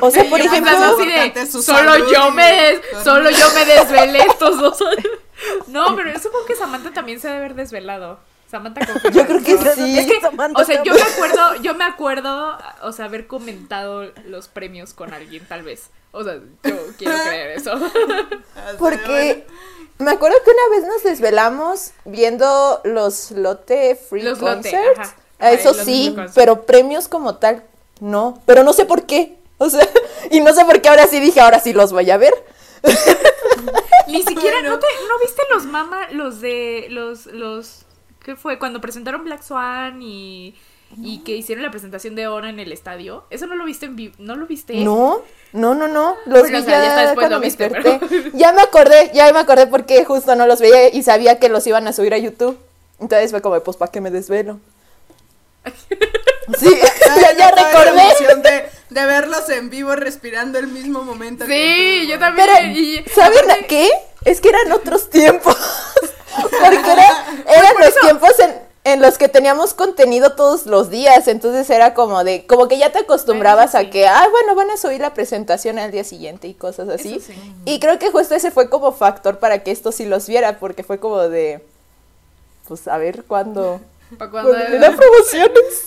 Speaker 6: O sea, por ejemplo,
Speaker 4: de, solo
Speaker 3: salud
Speaker 4: yo me solo yo me desvelé estos dos años. No, pero yo supongo que Samantha también se debe haber desvelado. Samantha.
Speaker 6: Yo creo que sí.
Speaker 4: Es que,
Speaker 5: Samantha
Speaker 4: o sea, yo me acuerdo, yo me acuerdo, o sea, haber comentado los premios con alguien, tal vez. O sea, yo quiero creer eso.
Speaker 6: Porque me acuerdo que una vez nos desvelamos viendo los Lotte Free
Speaker 4: Los Lotte,
Speaker 6: Concerts.
Speaker 4: ajá.
Speaker 6: Eso sí, pero premios como tal, no. Pero no sé por qué. O sea, y no sé por qué ahora sí dije, ahora sí los voy a ver.
Speaker 4: Ni siquiera,
Speaker 3: Bueno.
Speaker 4: ¿no, te, ¿no viste los mama, los de, los, los, ¿qué fue? Cuando presentaron Black Swan y, y que hicieron la presentación de Ora en el estadio. ¿Eso no lo viste en vivo? ¿No lo viste?
Speaker 6: No, no, no, no. Los
Speaker 4: Bueno,
Speaker 6: vi
Speaker 4: o sea, ya
Speaker 6: ya,
Speaker 4: hasta después
Speaker 6: cuando
Speaker 4: lo
Speaker 6: me
Speaker 4: viste,
Speaker 6: desperté.
Speaker 4: pero-
Speaker 6: Ya me acordé, ya me acordé porque justo no los veía y sabía que los iban a subir a YouTube. Entonces fue como, pues, ¿para qué me desvelo? Sí, ya, ya recordé.
Speaker 3: De, de verlos en vivo respirando el mismo momento.
Speaker 4: Sí, yo también.
Speaker 6: Pero,
Speaker 4: y-
Speaker 6: ¿saben a qué? Es que eran otros tiempos. Porque era- eran los tiempos en, en los que teníamos contenido todos los días. Entonces era como de, como que ya te acostumbrabas a que, ah, bueno, van a subir la presentación al día siguiente y cosas así.
Speaker 4: Sí.
Speaker 6: Y creo que justo ese fue como factor para que esto sí los viera, porque fue como de, pues a ver cuándo.
Speaker 4: Pa' cuando-
Speaker 6: las promociones.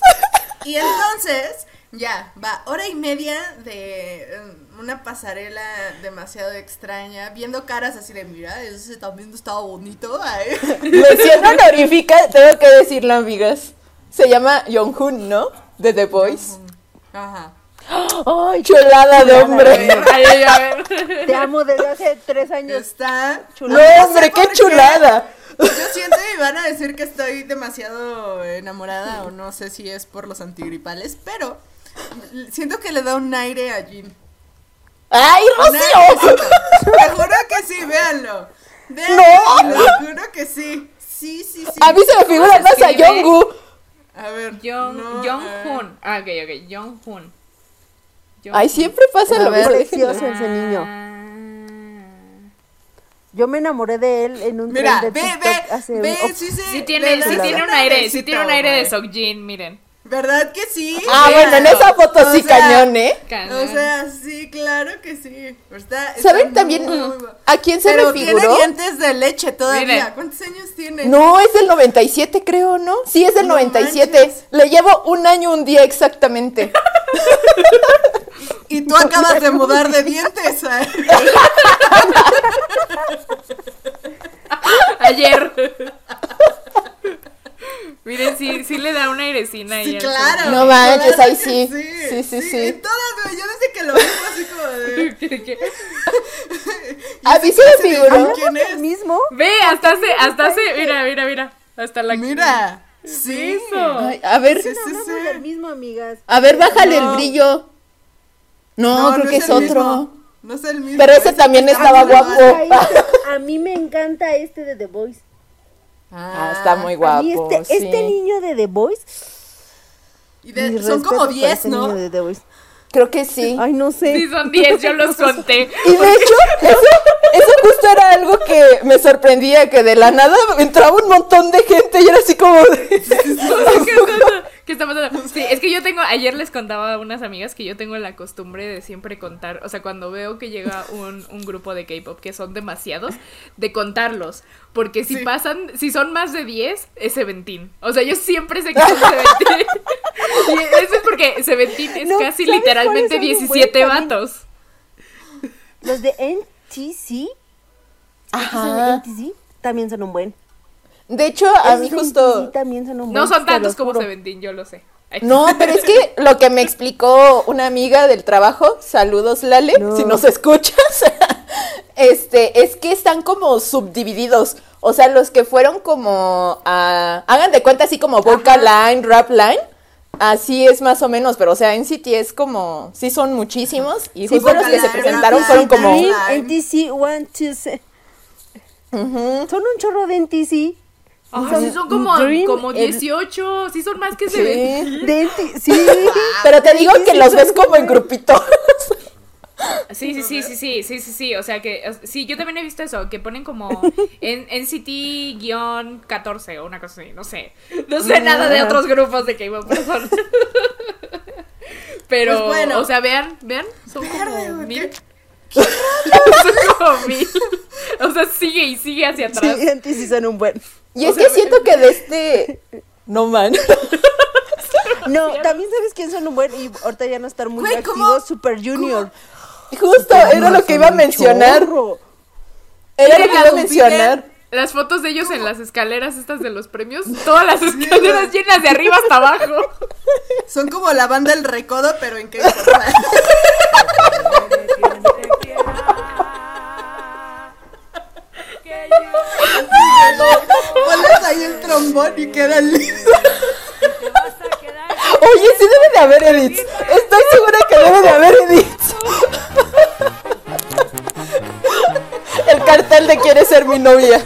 Speaker 3: Y entonces, ya, va hora y media de eh, una pasarela demasiado extraña, viendo caras así de, mira, ese también estaba bonito. ay".
Speaker 6: Mención honorífica, tengo que decirlo, amigas. Se llama Jonghoon, ¿no? De The Voice.
Speaker 3: Ajá.
Speaker 5: Ay,
Speaker 6: Chulada de
Speaker 4: A
Speaker 6: hombre.
Speaker 4: ver, ay, ay, a ver.
Speaker 5: te amo desde hace tres años.
Speaker 3: Está.
Speaker 6: No, hombre, qué. chulada.
Speaker 3: Yo siento y van a decir que estoy demasiado enamorada o no sé si es por los antigripales, pero siento que le da un aire a Jean.
Speaker 6: ¡Ay, Rocío!
Speaker 3: Te juro que sí, véanlo. Véanlo,
Speaker 6: No.
Speaker 3: Te juro que sí. Sí, sí, sí.
Speaker 6: A mí se me figura más a? Jonggu.
Speaker 3: A ver.
Speaker 4: Jong,
Speaker 3: no,
Speaker 4: Jong-hun. Ah, ok, ok. Jong-hun.
Speaker 6: Ay, siempre pasa lo mismo.
Speaker 5: precioso ese niño. Yo me enamoré de él en un
Speaker 3: Mira,
Speaker 5: tren de
Speaker 3: ve,
Speaker 5: TikTok
Speaker 3: ve,
Speaker 5: hace
Speaker 3: ve,
Speaker 5: oh,
Speaker 3: sí, sí.
Speaker 4: Sí tiene, sí tiene
Speaker 3: un
Speaker 4: un aire, sí
Speaker 3: airecito,
Speaker 4: tiene un aire de
Speaker 3: güey.
Speaker 4: Sokjin, miren.
Speaker 3: ¿Verdad que sí?
Speaker 6: Ah, bueno, en esa foto
Speaker 3: O
Speaker 6: sí
Speaker 3: sea,
Speaker 6: cañón, ¿eh?
Speaker 4: Cañón.
Speaker 3: O sea, sí, claro que sí. Está, está
Speaker 6: ¿Saben
Speaker 3: muy,
Speaker 6: también
Speaker 3: muy
Speaker 6: a quién se
Speaker 3: Pero
Speaker 6: me figuró?
Speaker 3: tiene dientes de leche todavía.
Speaker 4: Mire.
Speaker 3: ¿Cuántos años tiene?
Speaker 6: No, es del 97, creo, ¿no? Sí, es del
Speaker 3: No
Speaker 6: 97.
Speaker 3: manches.
Speaker 6: Le llevo un año, un día exactamente.
Speaker 3: Y tú acabas de mudar de dientes. ¿eh?
Speaker 4: Ayer. Miren, sí, sí le da una airecina
Speaker 3: Sí, claro.
Speaker 6: No manches, ahí sí. Sí, sí, sí.
Speaker 3: En todas. Yo desde que lo fue así como de.
Speaker 6: A mí se me figuró.
Speaker 3: ¿Quién
Speaker 5: el
Speaker 3: es?
Speaker 5: mismo.
Speaker 4: Ve, hasta hace, hasta hace, mira, mira, mira. Hasta la
Speaker 3: Mira. Sí.
Speaker 4: Eso.
Speaker 6: Ay, a ver,
Speaker 3: Sí, sí,
Speaker 5: Hablamos
Speaker 3: sí.
Speaker 5: del mismo, amigas.
Speaker 6: a ver, bájale
Speaker 3: No.
Speaker 6: el brillo. No, creo que es, otro.
Speaker 3: mismo. No es el mismo.
Speaker 6: Pero ese también estaba guapo.
Speaker 5: este- a mí me encanta este de The Voice.
Speaker 6: Ah, está muy guapo.
Speaker 5: mí este,
Speaker 6: sí.
Speaker 5: este niño de The Voice.
Speaker 3: Y de- son como
Speaker 5: respetos para
Speaker 3: 10,
Speaker 5: este
Speaker 3: ¿no?
Speaker 5: niño de The Voice.
Speaker 6: Creo que sí.
Speaker 5: Ay, no sé.
Speaker 4: Sí, son 10, yo los conté.
Speaker 6: Y de hecho, eso, eso justo era algo que me sorprendía, que de la nada entraba un montón de gente y era así como de...
Speaker 4: ¿Qué está- ¿Qué está pasando? Sí, es que yo tengo, ayer les contaba a unas amigas que yo tengo la costumbre de siempre contar, o sea, cuando veo que llega un, un grupo de K-pop que son demasiados, de contarlos. Porque si
Speaker 3: Sí.
Speaker 4: pasan, si son más de 10, es Seventeen. O sea, yo siempre sé que son Seventeen. y eso es porque Seventeen es
Speaker 5: No,
Speaker 4: casi
Speaker 5: ¿sabes
Speaker 4: literalmente
Speaker 5: cuáles son
Speaker 4: 17
Speaker 5: buenos también?
Speaker 4: vatos.
Speaker 5: Los de NTC.
Speaker 6: Ajá.
Speaker 5: Los de NTC también son un buen.
Speaker 6: De hecho, a mí justo...
Speaker 5: También son un.
Speaker 4: No son tantos como. Seventeen, yo lo sé.
Speaker 6: No, pero es que lo que me explicó una amiga del trabajo, saludos Lale,
Speaker 5: No.
Speaker 6: si nos escuchas, este, es que están como subdivididos. O sea, los que fueron como a, hagan de cuenta así como vocal line, rap line, así es más o menos, pero o sea, NCT es como, sí son muchísimos y
Speaker 5: Sí,
Speaker 6: justo los que se presentaron fueron
Speaker 3: line,
Speaker 6: como.
Speaker 5: NTC, one, two, se-
Speaker 6: Ujú.
Speaker 5: Son un chorro de NTC.
Speaker 4: Ah, sí son como,
Speaker 5: Dream,
Speaker 4: como
Speaker 5: el-
Speaker 4: 18, sí son más que.
Speaker 5: De NTC, sí.
Speaker 6: Pero te digo que los ves como en grupitos.
Speaker 4: Sí, sí, sí, sí, sí, sí, sí, sí, o sea que, sí, yo también he visto eso, que ponen como en NCT-14 o una cosa así, no sé, no sé nada de otros grupos de K-pop, pero
Speaker 3: Pues bueno.
Speaker 4: o sea, vean, vean, son como mil, o sea, sigue y sigue hacia
Speaker 5: Sí,
Speaker 4: atrás.
Speaker 5: NTC son un buen.
Speaker 6: Y es que siento que de este... No man.
Speaker 5: No, también sabes quién son un buen y ahorita ya no están muy
Speaker 3: Güey,
Speaker 5: activos.
Speaker 3: ¿cómo?
Speaker 5: Super Junior.
Speaker 6: Justo, era lo que iba a mencionar.
Speaker 5: Chorro.
Speaker 6: Era lo que iba a mencionar.
Speaker 4: Las fotos de ellos en las escaleras estas de los premios, todas las escaleras llenas de arriba hasta abajo.
Speaker 3: Son como la banda El Recodo, pero en qué Pones ahí el trombón y queda listo.
Speaker 6: Oye, sí debe de haber edits. Estoy segura que debe de haber edits. El cartel de quiere ser mi novia.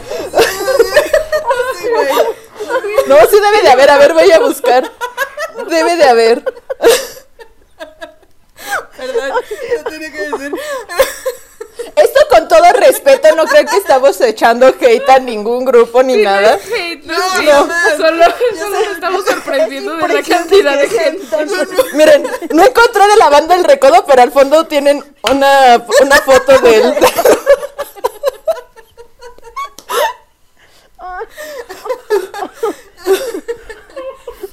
Speaker 6: No, sí debe de haber. A ver, voy a buscar. Debe de haber.
Speaker 3: Perdón, no tenía que decir.
Speaker 6: Esto con todo respeto, no creo que estamos echando hate a ningún grupo ni nada.
Speaker 4: Hate, no,
Speaker 3: No, jamás.
Speaker 4: solo, solo nos estamos sorprendiendo de la cantidad de gente.
Speaker 6: Miren, no encontré de la banda el recodo, pero al fondo tienen una, una foto de él.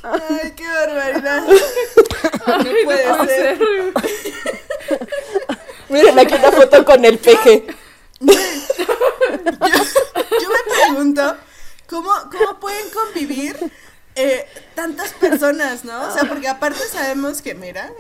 Speaker 3: Ay, qué barbaridad.
Speaker 4: Ay,
Speaker 3: No puede ser.
Speaker 6: Miren aquí una foto con el peje.
Speaker 3: Yo me pregunto, ¿cómo, cómo pueden convivir eh, tantas personas, ¿no? O sea, porque aparte sabemos que, mira,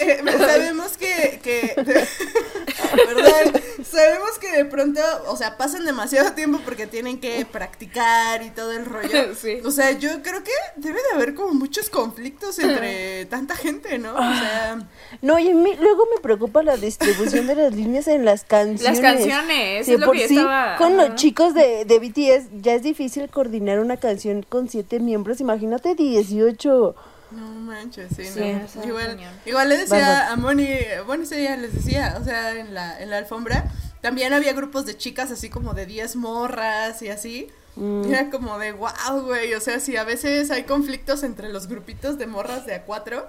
Speaker 3: eh, sabemos que, que ¿verdad? Sabemos que de pronto, o sea, pasan demasiado tiempo porque tienen que practicar y todo el rollo.
Speaker 4: Sí.
Speaker 3: O sea, yo creo que debe de haber como muchos conflictos entre tanta gente, ¿no? O sea,
Speaker 5: No, y a mí luego me preocupa la distribución de las líneas en las canciones.
Speaker 4: Las canciones,
Speaker 5: Si
Speaker 4: es lo
Speaker 5: por
Speaker 4: que yo
Speaker 5: sí,
Speaker 4: estaba-
Speaker 5: Con
Speaker 4: ajá.
Speaker 5: los chicos de, de BTS ya es difícil coordinar una canción con siete miembros. Imagínate 18.
Speaker 3: no manches, sí,
Speaker 4: Sí,
Speaker 3: no. Igual, igual le decía a Moni, bueno, ese día les decía, o sea, en la, en la alfombra, también había grupos de chicas así como de 10 morras y así.
Speaker 5: Mm.
Speaker 3: Era como de wow, güey. O sea, si a veces hay conflictos entre los grupitos de morras de a cuatro,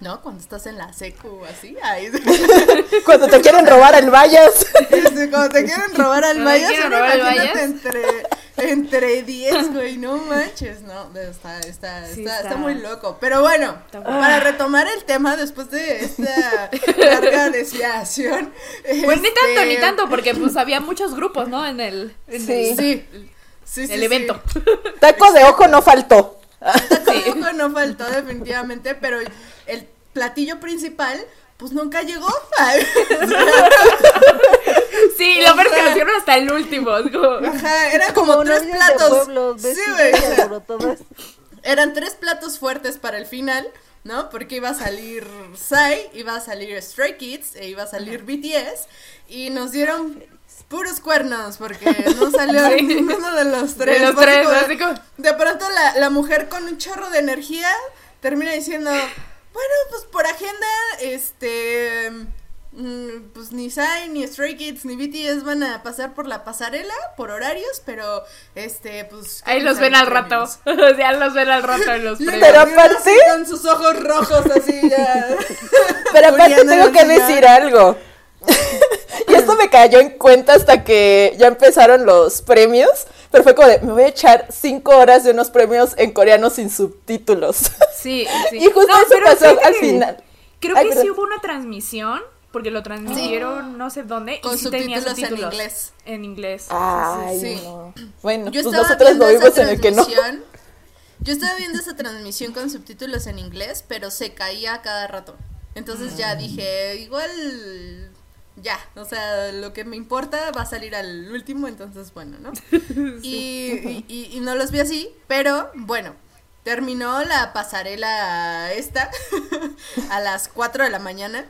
Speaker 3: ¿no? Cuando estás en la secu o así. Ahí,
Speaker 6: Cuando te quieren robar el vallas.
Speaker 3: cuando te quieren robar al
Speaker 4: al
Speaker 3: imagínate entre, entre 10, güey. No manches, no. Está, está,
Speaker 4: Sí,
Speaker 3: está,
Speaker 4: está-
Speaker 3: muy loco. Pero bueno, para retomar el tema después de esta larga desviación.
Speaker 4: Pues ni tanto,
Speaker 3: este,
Speaker 4: ni tanto, porque pues había muchos grupos, ¿no? En el, en
Speaker 6: Sí.
Speaker 4: el,
Speaker 3: Sí. Sí, sí,
Speaker 4: el
Speaker 3: sí.
Speaker 4: evento.
Speaker 6: Taco de ojo no faltó.
Speaker 3: Tampoco no faltó definitivamente, pero el platillo principal, pues nunca llegó.
Speaker 4: Sí, lo peor es que lo hicieron hasta el último. es como-
Speaker 3: Ajá, eran como tres platos. Sí, güey. eran tres platos fuertes para el final, ¿no? Porque iba a salir Psy, iba a salir Stray Kids e iba a salir BTS y nos dieron puros cuernos porque no salió
Speaker 4: Sí.
Speaker 3: ninguno de los tres.
Speaker 4: De los tres,
Speaker 3: como-
Speaker 4: así como...
Speaker 3: De pronto la, la mujer con un chorro de energía termina diciendo, bueno, pues por agenda, este, pues ni Psy, ni Stray Kids, ni BTS van a pasar por la pasarela, por horarios, pero, este, pues...
Speaker 4: Ahí los ven al rato.
Speaker 3: premios".
Speaker 4: O sea, los ven al rato en los premios.
Speaker 6: Pero aparte-
Speaker 3: así Con sus ojos rojos así ya.
Speaker 6: Pero aparte tengo
Speaker 3: en
Speaker 6: que decir algo. y esto me cayó en cuenta hasta que ya empezaron los premios. Pero fue como de, me voy a echar cinco horas de unos premios en coreano sin subtítulos.
Speaker 4: Sí, sí.
Speaker 6: Y justo
Speaker 4: No,
Speaker 6: eso pasó al
Speaker 4: que
Speaker 6: final.
Speaker 4: Creo
Speaker 6: Ay,
Speaker 4: que
Speaker 6: perdón.
Speaker 4: sí hubo una transmisión, porque lo transmitieron no sé dónde.
Speaker 3: Con
Speaker 4: y sí tenía
Speaker 3: subtítulos en inglés.
Speaker 4: En inglés.
Speaker 6: Ay,
Speaker 3: sí.
Speaker 6: no. Bueno,
Speaker 3: Yo
Speaker 6: pues nosotros lo vimos en el que no.
Speaker 3: Yo estaba viendo esa transmisión con subtítulos en inglés, pero se caía cada rato. Entonces ya dije, igual ya, o sea, lo que me importa va a salir al último, entonces bueno, ¿no? Y, y- y no los vi así, pero bueno, terminó la pasarela esta a las 4 de la mañana.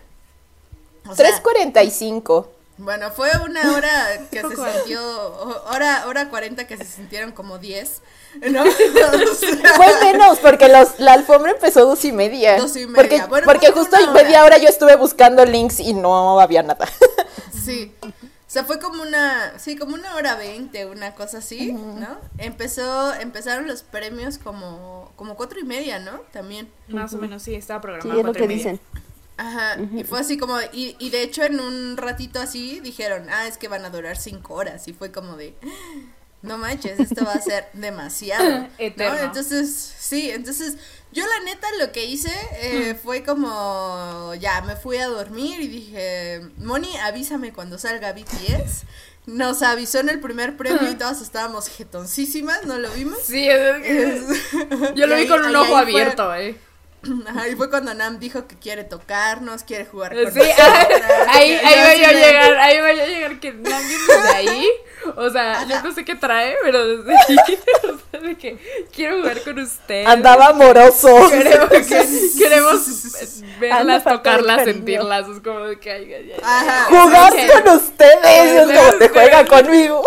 Speaker 3: O sea,
Speaker 6: 3.45.
Speaker 3: bueno, fue una hora que se sintió, hora, hora 40 que se sintieron como 10, ¿no? O sea,
Speaker 6: Fue menos, porque los, la alfombra empezó dos y media.
Speaker 3: Dos y media.
Speaker 6: Porque,
Speaker 3: Bueno,
Speaker 6: porque justo en media
Speaker 3: hora.
Speaker 6: yo estuve buscando links y no había nada.
Speaker 3: sí. O sea, fue como una, sí, como una hora 20, una cosa así, ¿no? Empezó, empezaron los premios como, como cuatro y media, ¿no? También.
Speaker 4: Más o menos, sí, estaba
Speaker 5: Sí,
Speaker 4: programado.
Speaker 5: es lo que
Speaker 4: media.
Speaker 5: dicen.
Speaker 3: Ajá, y fue así como, y, y de hecho en un ratito así dijeron, ah, es que van a durar cinco horas, y fue como de, no manches, esto va a ser demasiado. Entonces, sí, entonces, yo la neta lo que hice eh, fue como, ya, me fui a dormir y dije, Moni, avísame cuando salga BTS, nos avisó en el primer premio y todas estábamos jetoncísimas, ¿no lo vimos?
Speaker 4: Sí, es que- yo lo vi
Speaker 3: ahí-
Speaker 4: con un
Speaker 3: ahí-
Speaker 4: ojo
Speaker 3: ahí fue-
Speaker 4: abierto, eh.
Speaker 3: Ajá, y fue cuando Nam dijo que quiere tocarnos, quiere jugar con
Speaker 4: Sí,
Speaker 3: nosotras,
Speaker 4: ahí, ahí
Speaker 3: yo
Speaker 4: voy a llegar, ahí voy a llegar que nadie desde ahí, o sea, yo no sé qué trae, pero desde ahí, o sea, de que quiero jugar con ustedes.
Speaker 6: Andaba amoroso.
Speaker 4: Queremos, que- queremos
Speaker 5: Anda
Speaker 4: verlas, tocarlas, sentirlas, es como de que ay, ay, ay.
Speaker 3: Ajá.
Speaker 6: Jugar con ustedes. Es como te juega conmigo.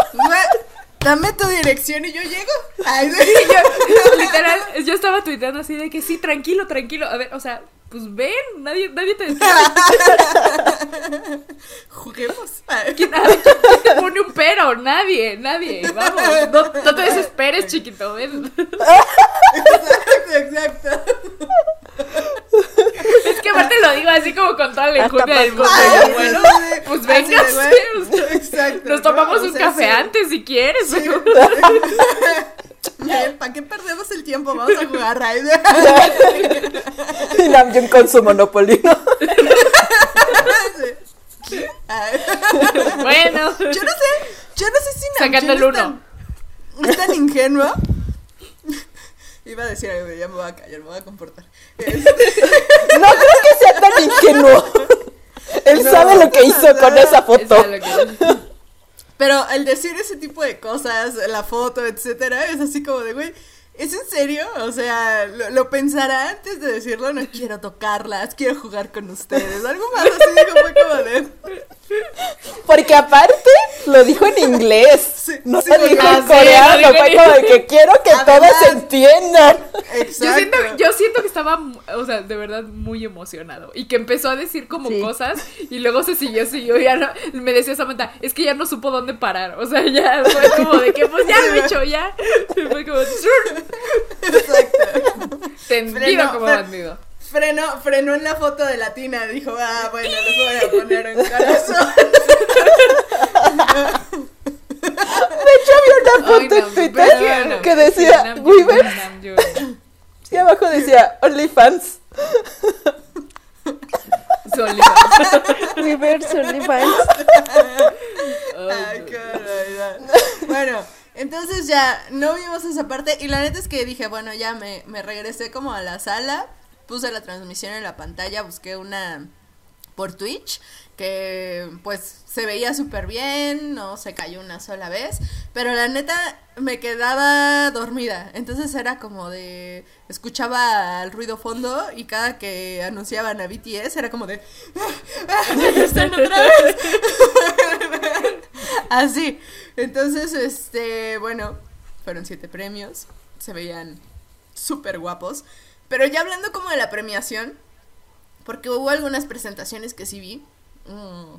Speaker 3: Dame tu dirección y yo llego. Ay,
Speaker 4: Yo, literal, yo estaba tuiteando así de que sí, tranquilo, tranquilo. A ver, o sea, pues ven, nadie, nadie te.
Speaker 3: Juguemos.
Speaker 4: ¿Quién, a ver, ¿quién te pone un pero? Nadie, nadie. Vamos, no, no te desesperes, chiquito. Ven.
Speaker 3: Exacto, exacto.
Speaker 4: Aparte lo digo así como con toda la enjundia del mundo. Bueno, pues venga,
Speaker 3: Exacto.
Speaker 4: Nos
Speaker 3: ¿no?
Speaker 4: tomamos un
Speaker 3: sea,
Speaker 4: café
Speaker 3: sí.
Speaker 4: antes si quieres. pero-
Speaker 3: ¿Para qué perdemos el tiempo? Vamos a jugar. Ay,
Speaker 6: Y Namjoon con su Monopoly.
Speaker 4: Bueno,
Speaker 3: Yo no sé, yo no sé si
Speaker 4: Sacando
Speaker 3: Namjoon es tan- es tan ingenuo. Iba a decir algo, ya me voy a callar, me voy a comportar.
Speaker 6: No creo que sea tan ingenuo. Él
Speaker 3: No,
Speaker 6: sabe lo que hizo con esa foto.
Speaker 3: Pero el decir ese tipo de cosas, la foto, etcétera, es así como de, güey, ¿es en serio? O sea, lo, lo pensará antes de decirlo, no quiero tocarlas, quiero jugar con ustedes. Algo más así, como fue como de.
Speaker 6: Porque aparte lo dijo en inglés.
Speaker 3: Sí,
Speaker 6: no
Speaker 3: sí,
Speaker 6: lo dijo en
Speaker 4: sí,
Speaker 6: coreano. Fue como de que quiero que
Speaker 3: Además-
Speaker 6: todos entiendan.
Speaker 3: Exacto.
Speaker 4: Yo siento, yo siento que estaba, o sea, de verdad muy emocionado. Y que empezó a decir como
Speaker 5: Sí.
Speaker 4: cosas y luego se siguió, siguió. Ya no, me decía Samantha, es que ya no supo dónde parar. O sea, ya fue como de que, pues ya lo he hecho, ya. Y fue como,
Speaker 3: Exacto.
Speaker 4: tendido
Speaker 3: Freno,
Speaker 4: como bandido.
Speaker 3: Frenó, frenó en la foto de la tina, dijo, ah, bueno, les voy a poner en corazón.
Speaker 6: De hecho, había una
Speaker 4: Ay,
Speaker 6: foto
Speaker 4: no,
Speaker 6: en Twitter que decía Weaver y abajo decía OnlyFans.
Speaker 5: Reverse OnlyFans.
Speaker 3: Ay, qué barbaridad. Bueno, entonces ya no vimos esa parte y la neta es que dije, bueno, ya me, me regresé como a la sala, puse la transmisión en la pantalla, busqué una por Twitch que pues se veía súper bien, no se cayó una sola vez, pero la neta me quedaba dormida, entonces era como de, escuchaba el ruido fondo y cada que anunciaban a BTS era como de, "Ah, ah, están otra vez. Así, entonces, este, bueno, fueron siete premios, se veían súper guapos, pero ya hablando como de la premiación, porque hubo algunas presentaciones que sí vi. mm,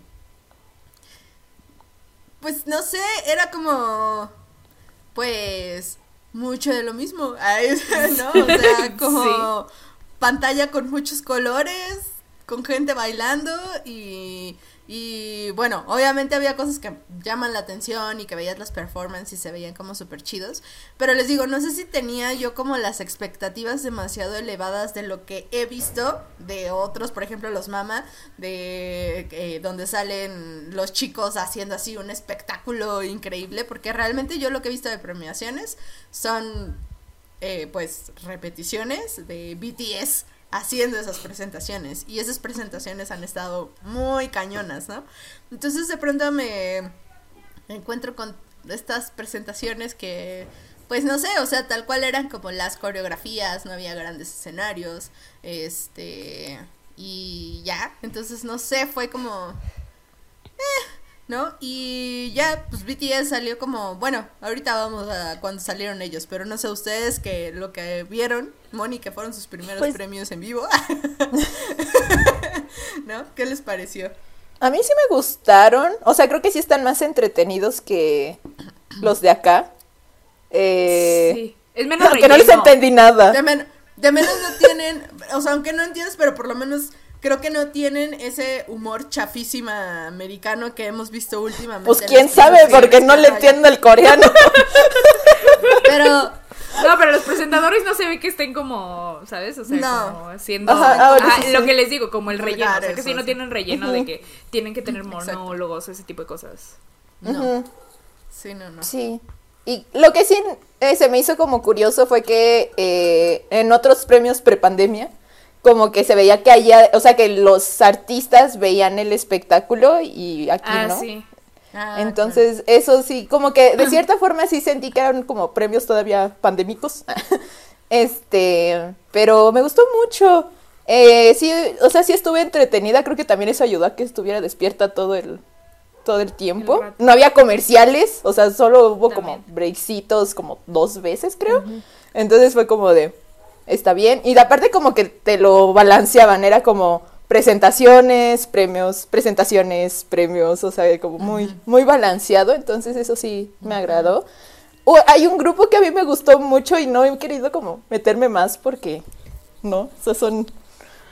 Speaker 3: Pues no sé, era como. Pues. Mucho de lo mismo. ¿No? O sea, como. Pantalla con muchos colores. Con gente bailando. Y. Y bueno, obviamente había cosas que llaman la atención y que veías las performances y se veían como súper chidos. Pero les digo, no sé si tenía yo como las expectativas demasiado elevadas de lo que he visto de otros, por ejemplo, los Mama, de eh, donde salen los chicos haciendo así un espectáculo increíble, porque realmente yo lo que he visto de premiaciones son eh, pues repeticiones de BTS haciendo esas presentaciones y esas presentaciones han estado muy cañonas, ¿no? Entonces de pronto me encuentro con estas presentaciones que pues no sé, o sea, tal cual eran como las coreografías, no había grandes escenarios, este y ya, entonces no sé, fue como eh, ¿no? Y ya, pues BTS salió como, bueno, ahorita vamos a cuando salieron ellos, pero no sé ustedes que lo que vieron, Moni, que fueron sus primeros
Speaker 5: Pues-
Speaker 3: premios en vivo, ¿no? ¿Qué les pareció?
Speaker 6: A mí sí me gustaron. O sea, creo que sí están más entretenidos que los de acá. Eh,
Speaker 4: Sí. Es menos
Speaker 6: Aunque no les
Speaker 4: relleno.
Speaker 6: entendí nada.
Speaker 3: De, men- de menos no tienen, o sea, aunque no entiendes, pero por lo menos creo que no tienen ese humor chafísima americano que hemos visto últimamente.
Speaker 6: Pues quién sabe, porque no le entiendo el coreano.
Speaker 3: Pero,
Speaker 4: No, pero los presentadores no se ve que estén como, ¿sabes? O sea,
Speaker 3: No.
Speaker 4: como haciendo
Speaker 6: Ajá,
Speaker 4: Ajá,
Speaker 6: sí,
Speaker 4: lo
Speaker 6: sí.
Speaker 4: que les digo, como el relleno. O sea, que si
Speaker 3: o
Speaker 4: no tienen relleno de que tienen que tener monólogos, ese tipo de cosas.
Speaker 3: no, sí, no, no.
Speaker 6: Sí. Y lo que sí eh, se me hizo como curioso fue que eh, en otros premios prepandemia, como que se veía que allá, o sea, que los artistas veían el espectáculo y aquí
Speaker 4: Ah,
Speaker 6: no.
Speaker 4: sí.
Speaker 3: Ah,
Speaker 6: Entonces, eso sí, como que de cierta forma sí sentí que eran como premios todavía pandémicos. este, pero me gustó mucho. Eh, sí, o sea, sí estuve entretenida, creo que también eso ayudó a que estuviera despierta todo el todo el tiempo.
Speaker 4: El
Speaker 6: no había comerciales, o sea, solo hubo
Speaker 4: También.
Speaker 6: como breaksitos como dos veces, creo. Entonces fue como de está bien. Y de aparte como que te lo balanceaban, era como presentaciones, premios, presentaciones, premios, o sea, como muy muy balanceado, entonces eso sí me agradó. O- hay un grupo que a mí me gustó mucho y no he querido como meterme más porque no, o sea, son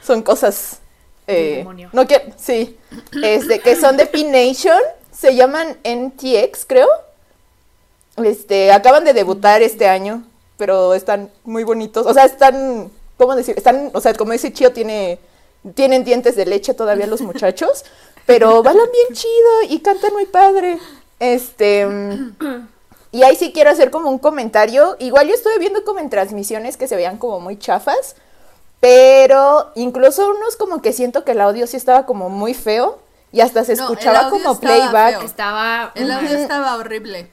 Speaker 6: son cosas eh, no que sí, este que son de P-Nation, se llaman NTX, creo. Este, acaban de debutar este año, pero están muy bonitos. O sea, están, ¿cómo decir? Están, o sea, como ese chío tiene, tienen dientes de leche todavía los muchachos, pero bailan bien chido y cantan muy padre. Este, mm, y ahí sí quiero hacer como un comentario. Igual yo estuve viendo como en transmisiones que se veían como muy chafas, pero incluso unos como que siento que el audio sí estaba como muy feo y hasta se
Speaker 3: No, el
Speaker 6: escuchaba
Speaker 3: audio
Speaker 6: como
Speaker 3: estaba
Speaker 6: playback.
Speaker 3: feo.
Speaker 4: Estaba.
Speaker 3: El audio estaba horrible.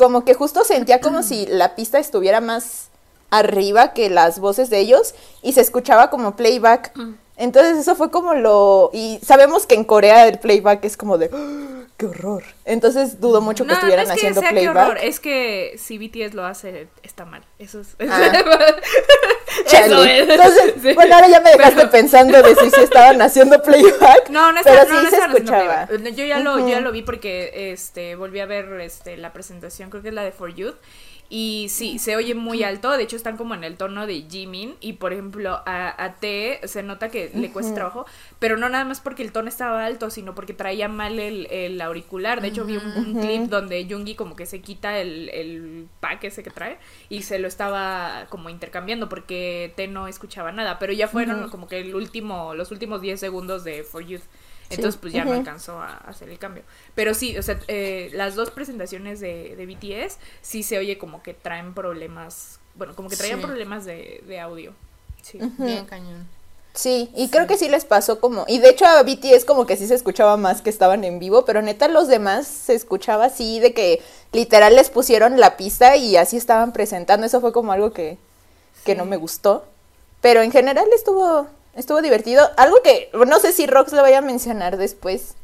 Speaker 6: Como que justo sentía como si la pista estuviera más arriba que las voces de ellos y se escuchaba como playback. Entonces eso fue como lo... Y sabemos que en Corea el playback es como de... ¡Ah, ¡Qué horror! Entonces dudo mucho que
Speaker 4: No, no
Speaker 6: estuvieran
Speaker 4: es que
Speaker 6: haciendo
Speaker 4: sea
Speaker 6: playback.
Speaker 4: horror, es que si BTS lo hace, está mal. Eso es.
Speaker 6: Ah.
Speaker 4: Eso es.
Speaker 6: Entonces,
Speaker 4: Sí.
Speaker 6: bueno, ahora ya me dejaste
Speaker 4: Pero-
Speaker 6: pensando de si sí estaban haciendo playback.
Speaker 4: No, no
Speaker 6: pero
Speaker 4: está,
Speaker 6: sí
Speaker 4: no, no
Speaker 6: se escuchaba.
Speaker 4: Yo ya lo, yo ya lo vi porque este volví a ver este la presentación, creo que es la de For Youth. Y sí, se oye muy alto, de hecho están como en el tono de Jimin y por ejemplo a, a T se nota que le cuesta trabajo, pero no nada más porque el tono estaba alto, sino porque traía mal el, el auricular. De hecho vi un, un clip donde Jungi como que se quita el, el pack ese que trae y se lo estaba como intercambiando porque T no escuchaba nada, pero ya fueron como que el último, los últimos 10 segundos de For Youth. Entonces, pues ya no
Speaker 6: Ujú.
Speaker 4: alcanzó a hacer el cambio. Pero sí, o sea, eh, las dos presentaciones de, de BTS sí se oye como que traen problemas. Bueno, como que traían
Speaker 3: Sí.
Speaker 4: problemas de, de audio. Sí.
Speaker 3: Bien cañón.
Speaker 6: Sí, y creo que sí les pasó como, y de hecho a BTS como que sí se escuchaba más que estaban en vivo, pero neta los demás se escuchaba así de que literal les pusieron la pista y así estaban presentando, eso fue como algo que, que no me gustó, pero en general estuvo, estuvo divertido, algo que no sé si Rox lo vaya a mencionar después,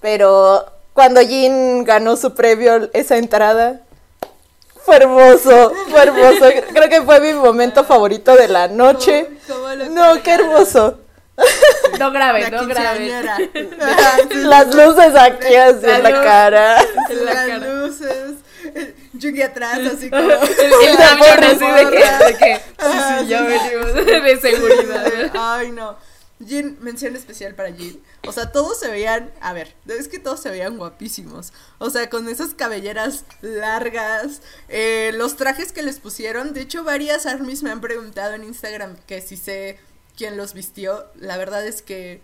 Speaker 6: pero cuando Jin ganó su previo esa entrada, fue hermoso, fue hermoso, creo que fue mi momento favorito de la noche.
Speaker 3: ¿Cómo lo
Speaker 6: No, qué hermoso.
Speaker 4: No grave,
Speaker 3: La
Speaker 4: no grave.
Speaker 6: Las luces aquí así en la cara.
Speaker 4: En la
Speaker 3: las
Speaker 4: cara.
Speaker 3: luces. Yugi atrás, así como.
Speaker 4: El, el camión así de que, de que, sí, sí, ya venimos de seguridad.
Speaker 3: Ay, no. Jin, mención especial para Jin. O sea, todos se veían, a ver, es que todos se veían guapísimos. O sea, con esas cabelleras largas, eh, los trajes que les pusieron. De hecho, varias armies me han preguntado en Instagram que si sé quién los vistió. La verdad es que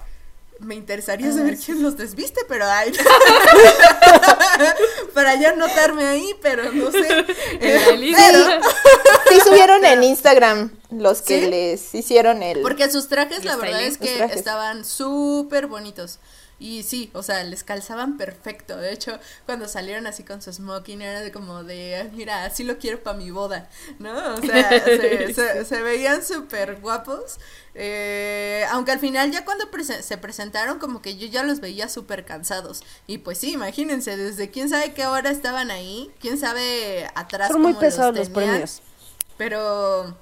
Speaker 3: me interesaría saber quién los desviste, pero ay. para ya anotarme ahí, pero no sé. Eh,
Speaker 4: lista.
Speaker 3: pero-
Speaker 6: Sí subieron en Instagram los que
Speaker 3: ¿Sí?
Speaker 6: les hicieron el...
Speaker 3: Porque sus trajes,
Speaker 4: El
Speaker 3: la verdad
Speaker 4: styling.
Speaker 3: es que estaban súper bonitos. Y sí, o sea, les calzaban perfecto. De hecho, cuando salieron así con su smoking, era de como de, "Ah, mira, así lo quiero para mi boda, ¿no? O sea, se, se- se veían súper guapos. Eh, aunque al final, ya cuando se presentaron, como que yo ya los veía súper cansados. Y pues sí, imagínense, desde quién sabe qué hora estaban ahí, quién sabe atrás.
Speaker 5: Son muy
Speaker 3: los
Speaker 5: pesados los premios.
Speaker 3: Pero,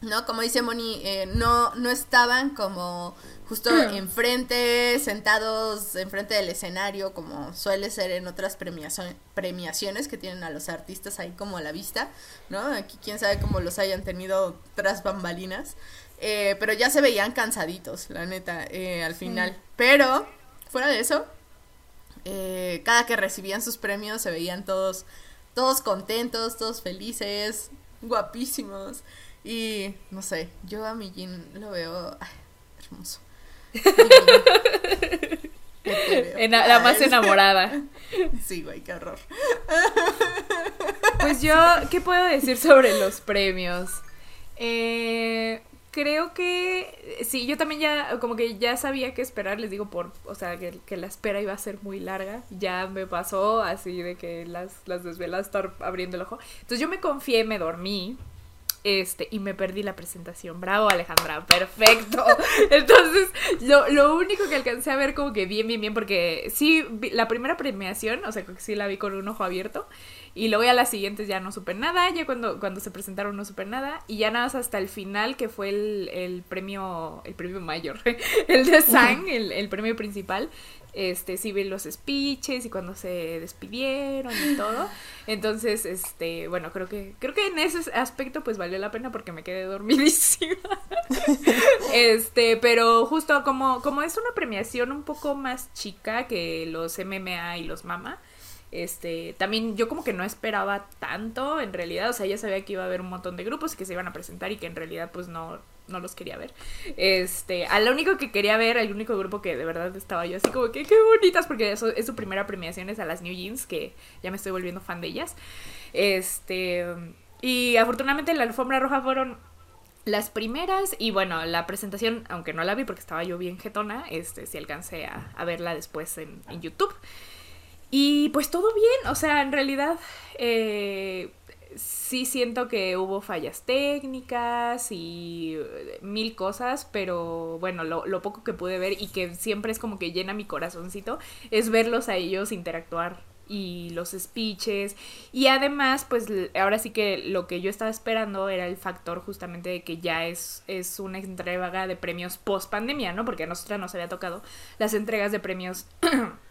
Speaker 3: no, como dice Moni, eh, no, no estaban como justo enfrente, sentados enfrente del escenario, como suele ser en otras premiaciones que tienen a los artistas ahí como a la vista, ¿no? Aquí quién sabe cómo los hayan tenido tras bambalinas. Eh, pero ya se veían cansaditos, la neta, eh, al final. Pero, fuera de eso, eh, cada que recibían sus premios se veían todos, todos contentos, todos felices, guapísimos. Y no sé, yo a mi Jin lo veo ay, hermoso.
Speaker 4: La más enamorada.
Speaker 3: Sí, güey, qué horror.
Speaker 4: Pues yo, ¿qué puedo decir sobre los premios? Eh, creo que sí, yo también ya, como que ya sabía qué esperar, les digo por, o sea, que, que la espera iba a ser muy larga, ya me pasó así de que las, las desveladas estar abriendo el ojo. Entonces yo me confié, me dormí. Este, y me perdí la presentación. Bravo, Alejandra, perfecto. Entonces, lo, lo único que alcancé a ver como que bien, bien, bien, porque sí, la primera premiación, o sea, sí la vi con un ojo abierto. Y luego ya las siguientes ya no supe nada, ya cuando, cuando se presentaron no supe nada. Y ya nada más hasta el final, que fue el, el premio, el premio mayor, el de Sang, el, el premio principal. Este, sí vi los speeches y cuando se despidieron y todo. Entonces, este, bueno, creo que, creo que en ese aspecto pues valió la pena porque me quedé dormidísima. Este, pero justo como, como es una premiación un poco más chica que los MMA y los Mama, este, también yo como que no esperaba tanto en realidad, o sea, ya sabía que iba a haber un montón de grupos que se iban a presentar y que en realidad pues no, no los quería ver. Este, al único que quería ver, el único grupo que de verdad estaba yo así como que qué bonitas, porque eso es su primera premiación, es a las New Jeans, que ya me estoy volviendo fan de ellas. Este, y afortunadamente en la alfombra roja fueron las primeras y bueno, la presentación, aunque no la vi porque estaba yo bien jetona, este, sí alcancé a, a verla después en, YouTube. Y pues todo bien, o sea, en realidad eh, sí siento que hubo fallas técnicas y mil cosas, pero bueno, lo, lo, poco que pude ver y que siempre es como que llena mi corazoncito es verlos a ellos interactuar y los speeches y además pues ahora sí que lo que yo estaba esperando era el factor justamente de que ya es, es una entrega de premios post pandemia, ¿no? Porque a nosotras nos había tocado las entregas de premios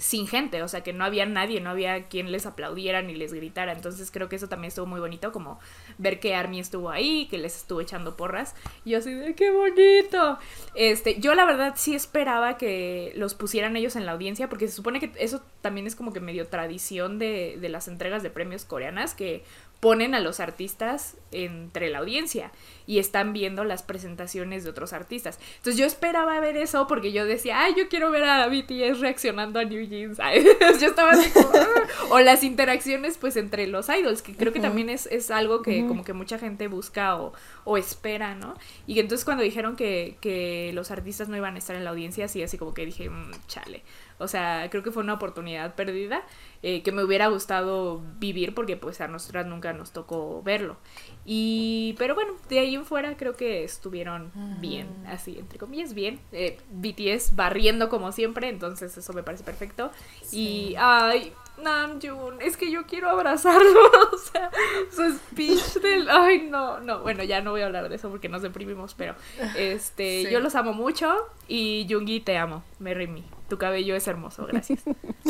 Speaker 4: sin gente, o sea que no había nadie, no había quien les aplaudiera ni les gritara, entonces creo que eso también estuvo muy bonito, como ver que Army estuvo ahí, que les estuvo echando porras, y yo así de qué bonito. Este, yo la verdad sí esperaba que los pusieran ellos en la audiencia, porque se supone que eso también es como que medio tradición de, de las entregas de premios coreanas, que ponen a los artistas entre la audiencia y están viendo las presentaciones de otros artistas. Entonces yo esperaba ver eso porque yo decía, ay, yo quiero ver a BTS reaccionando a New Jeans. yo estaba así como, ah". o las interacciones pues entre los idols, que creo que también es, es algo que como que mucha gente busca o, o espera, ¿no? Y entonces cuando dijeron que, que, los artistas no iban a estar en la audiencia, así así como que dije, mmm, chale. O sea, creo que fue una oportunidad perdida eh, que me hubiera gustado vivir porque pues a nosotras nunca nos tocó verlo. Y, pero bueno, de ahí en fuera creo que estuvieron bien, así, entre comillas, bien. Eh, BTS barriendo como siempre, entonces eso me parece perfecto. Y, ay, Namjoon, es que yo quiero abrazarlo, o sea, su speech del, ay, no, no, bueno, ya no voy a hablar de eso porque nos deprimimos, pero, este, sí. yo los amo mucho y Jungi te amo, Merry Me. Tu cabello es hermoso, gracias.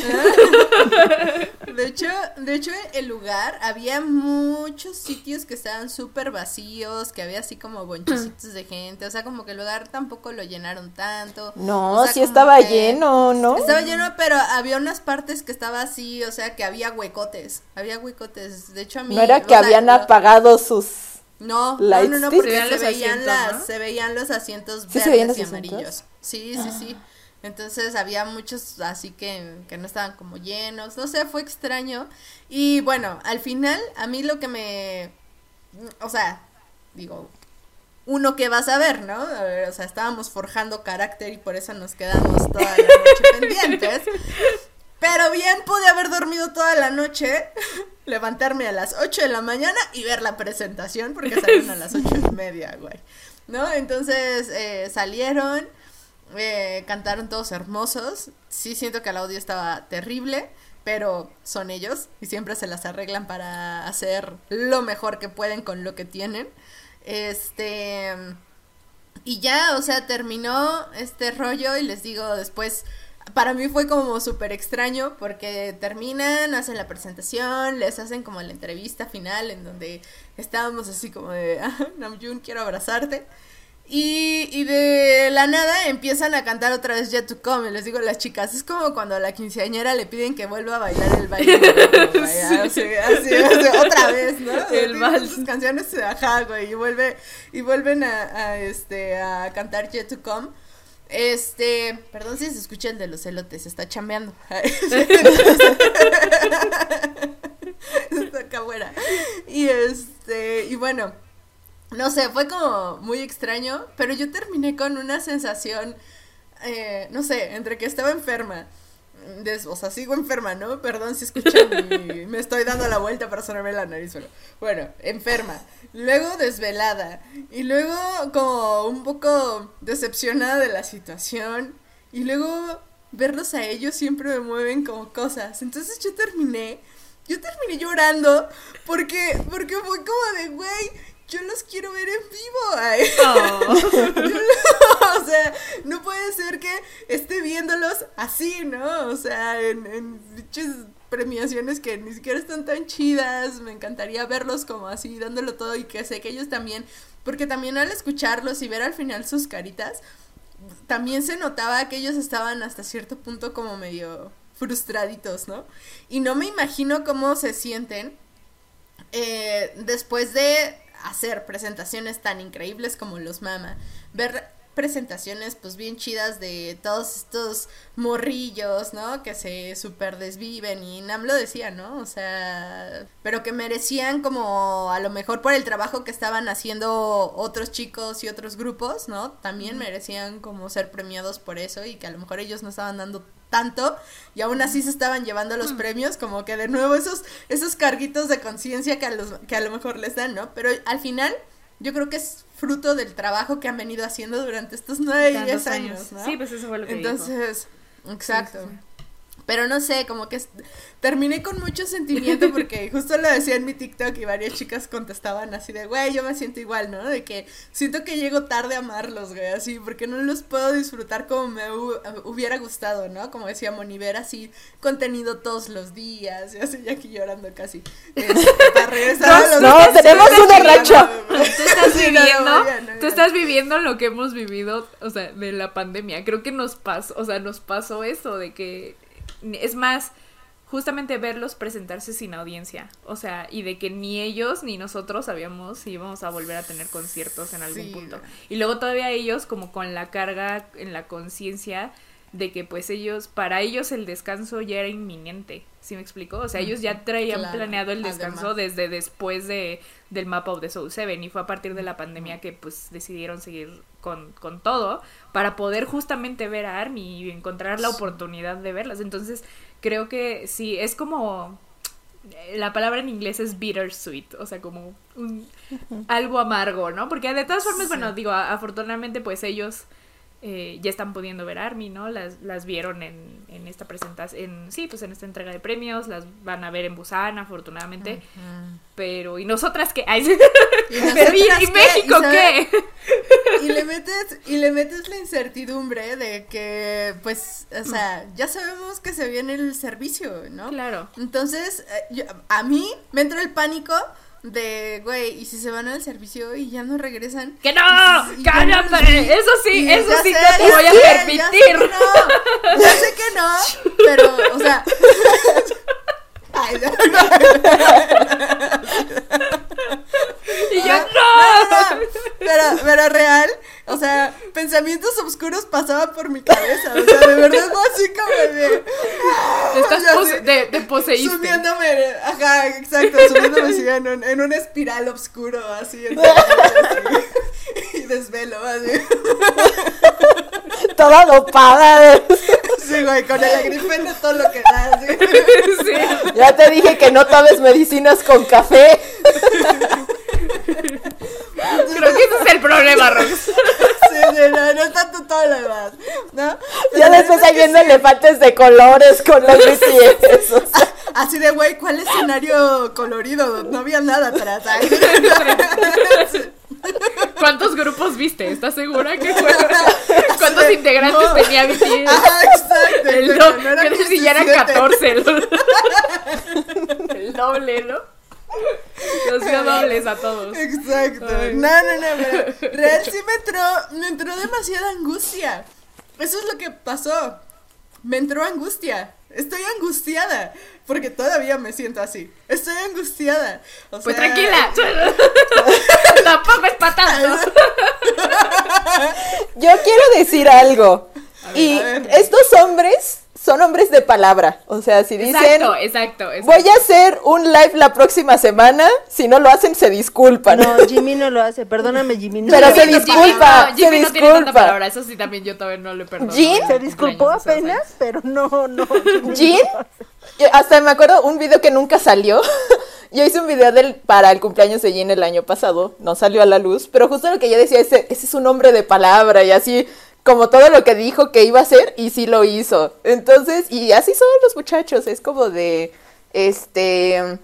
Speaker 3: de hecho, de hecho, el lugar había muchos sitios que estaban súper vacíos, que había así como bonchecitos de gente, o sea, como que el lugar tampoco lo llenaron tanto.
Speaker 6: No,
Speaker 3: o sea,
Speaker 6: sí estaba lleno, ¿no?
Speaker 3: Estaba lleno, pero había unas partes que estaba así, o sea, que había huecotes, había huecotes. De hecho, a mí.
Speaker 6: No era que habían
Speaker 3: la,
Speaker 6: apagado sus.
Speaker 3: No, no, no, no, porque se veían, las, ¿no? se veían los asientos
Speaker 6: ¿Sí
Speaker 3: verdes
Speaker 6: los
Speaker 3: y amarillos. Sí, sí, sí. Entonces había muchos así que, que, no estaban como llenos, no sé, fue extraño. Y bueno, al final a mí lo que me... O sea, digo, uno que va a saber, ¿no? O sea, estábamos forjando carácter y por eso nos quedamos toda la noche pendientes. Pero bien pude haber dormido toda la noche, levantarme a las 8 de la mañana y ver la presentación porque salieron a las ocho y media, güey. ¿No? Entonces eh, salieron eh, cantaron todos hermosos. Sí siento que el audio estaba terrible, pero son ellos y siempre se las arreglan para hacer lo mejor que pueden con lo que tienen. Este y ya, o sea, terminó este rollo y les digo después para mí fue como súper extraño porque terminan, hacen la presentación, les hacen como la entrevista final en donde estábamos así como de, ah, Namjoon, quiero abrazarte. Y, y, de la nada empiezan a cantar otra vez Yet to Come. Y les digo a las chicas, es como cuando a la quinceañera le piden que vuelva a bailar el baile. así, así, así, otra vez, ¿no?
Speaker 4: El vals.
Speaker 3: Sus canciones, ajá, güey. Y, vuelve, y vuelven a, a, este, a cantar Yet to Come. Este, perdón si se escucha el de los elotes, está chambeando. está acá afuera. Y este, y bueno no sé, fue como muy extraño, pero yo terminé con una sensación, eh, no sé, entre que estaba enferma, des, o sea, sigo enferma, ¿no? Perdón si escuchan y me estoy dando la vuelta para sonarme la nariz, pero bueno, enferma, luego desvelada, y luego como un poco decepcionada de la situación, y luego verlos a ellos siempre me mueven como cosas, entonces yo terminé, yo terminé llorando, porque, porque fue como de, güey, yo los quiero ver en vivo. Ay. Oh. o sea, no puede ser que esté viéndolos así, ¿no? O sea, en, en premiaciones que ni siquiera están tan chidas. Me encantaría verlos como así, dándolo todo y que sé que ellos también, porque también al escucharlos y ver al final sus caritas, también se notaba que ellos estaban hasta cierto punto como medio frustraditos, ¿no? Y no me imagino cómo se sienten eh, después de hacer presentaciones tan increíbles como los Mama, ver presentaciones pues bien chidas de todos estos morrillos, ¿no? Que se super desviven y Nam lo decía, ¿no? O sea, pero que merecían como a lo mejor por el trabajo que estaban haciendo otros chicos y otros grupos, ¿no? También merecían como ser premiados por eso y que a lo mejor ellos no estaban dando tanto y aún así se estaban llevando los premios como que de nuevo esos esos carguitos de conciencia que a los que a lo mejor les dan, ¿no? Pero al final yo creo que es fruto del trabajo que han venido haciendo durante estos nueve y diez años, ¿no?
Speaker 4: Sí, pues eso fue lo que dijo.
Speaker 3: Entonces, exacto. Pero no sé, como que terminé con mucho sentimiento porque justo lo decía en mi TikTok y varias chicas contestaban así de, güey, yo me siento igual, ¿no? De que siento que llego tarde a amarlos, güey, así, porque no los puedo disfrutar como me hu- hubiera gustado, ¿no? Como decía Moni, ver así contenido todos los días, y así, ya aquí llorando casi. Este, para
Speaker 6: No, tenemos una racha.
Speaker 4: Tú estás
Speaker 3: no,
Speaker 4: viviendo,
Speaker 3: no, ya, no,
Speaker 4: tú estás viviendo lo que hemos vivido, o sea, de la pandemia. Creo que nos pasó, o sea, nos pasó eso de que es más justamente verlos presentarse sin audiencia, o sea, y de que ni ellos ni nosotros sabíamos si íbamos a volver a tener conciertos en algún
Speaker 3: Sí,
Speaker 4: punto. Y luego todavía ellos como con la carga en la conciencia de que pues ellos, para ellos el descanso ya era inminente, ¿sí me explico? O sea, ellos ya traían
Speaker 3: Claro,
Speaker 4: planeado el descanso
Speaker 3: además.
Speaker 4: desde después de, del Mapa of the Soul 7 y fue a partir de la pandemia que pues decidieron seguir con, con todo para poder justamente ver a Army y encontrar la oportunidad de verlas. Entonces creo que sí, es como... La palabra en inglés es bittersweet, o sea, como un, algo amargo, ¿no? Porque de todas formas,
Speaker 3: Sí.
Speaker 4: bueno, digo, afortunadamente pues ellos eh, ya están pudiendo ver a Army, ¿no? Las, las vieron en, en esta presentación, sí, pues en esta entrega de premios, las van a ver en Busan, afortunadamente, pero, ¿y nosotras qué? Ay, ¿y,
Speaker 3: nosotras
Speaker 4: y
Speaker 3: qué?
Speaker 4: México
Speaker 3: ¿Y sabe-
Speaker 4: qué?
Speaker 3: y le metes y le metes la incertidumbre de que pues o sea ya sabemos que se viene el servicio no
Speaker 4: Claro.
Speaker 3: entonces eh, yo- a mí me entra el pánico de güey y si se van al servicio y ya no regresan
Speaker 4: ¡Que no! ¡Cállate! Eso sí, eso sí
Speaker 3: sé,
Speaker 4: no te voy a
Speaker 3: sé, ya sé
Speaker 4: permitir.
Speaker 3: que no, ya sé que no pero o sea
Speaker 4: Y yo,
Speaker 3: Ah,
Speaker 4: ¡no!
Speaker 3: Pero, pero real, o sea, pensamientos oscuros pasaban por mi cabeza, o sea, de verdad fue así como de...
Speaker 4: Estás pose-
Speaker 3: sé.
Speaker 4: de, de poseíste.
Speaker 3: Subiéndome, ajá, exacto, subiéndome así en un, en un espiral oscuro, así, en- así, y desvelo, así,
Speaker 6: Toda dopada.
Speaker 3: sí, güey, con el agrifen de todo lo que da,
Speaker 4: Sí.
Speaker 6: Ya te dije que no tomes medicinas con café.
Speaker 4: Creo que ese es el problema, Rox.
Speaker 3: sí, sí, no, no es tanto todo lo demás, ¿no?
Speaker 6: Ya después
Speaker 3: que
Speaker 6: viendo elefantes de colores con los BTS. o sea,
Speaker 3: Así de, güey, ¿cuál escenario colorido? No había nada atrás.
Speaker 4: ¿Cuántos grupos viste? ¿Estás segura que fueron? ¿Cuántos integrantes
Speaker 3: no.
Speaker 4: tenía BTS?
Speaker 3: Ajá, exacto.
Speaker 4: El
Speaker 3: no
Speaker 4: no sé si ya eran
Speaker 3: 17.
Speaker 4: 14. El, doble, ¿no? Los dio dobles a todos.
Speaker 3: Exacto.
Speaker 4: Ay.
Speaker 3: No, no, no, pero real sí me entró, me entró demasiada angustia. Eso es lo que pasó. Me entró angustia. Estoy angustiada. Porque todavía me siento así. Estoy angustiada. O
Speaker 4: Pues
Speaker 3: sea,
Speaker 4: tranquila. Tampoco es para tanto.
Speaker 6: Yo quiero decir algo.
Speaker 4: ver,
Speaker 6: y
Speaker 3: a ver.
Speaker 6: estos hombres son hombres de palabra. O sea, si dicen,
Speaker 4: Exacto, exacto. exacto.
Speaker 6: voy a hacer un live la próxima semana, si no lo hacen, se disculpan.
Speaker 5: No, Jimmy no lo hace. Perdóname, Jimmy. No
Speaker 6: Pero se
Speaker 5: hace.
Speaker 4: Jimmy
Speaker 6: disculpa,
Speaker 4: no, Jimmy
Speaker 6: se
Speaker 4: no tiene tanta
Speaker 6: disculpa.
Speaker 4: palabra, eso sí también yo todavía no le perdono.
Speaker 6: Jim
Speaker 5: Se disculpó apenas, pero no, no.
Speaker 6: Yo hasta me acuerdo un video que nunca salió. Yo hice un video para el cumpleaños de Jean el año pasado, no salió a la luz, pero justo lo que yo decía, ese, ese es un hombre de palabra y así como todo lo que dijo que iba a hacer y sí lo hizo. Entonces, y así son los muchachos, es como de, este,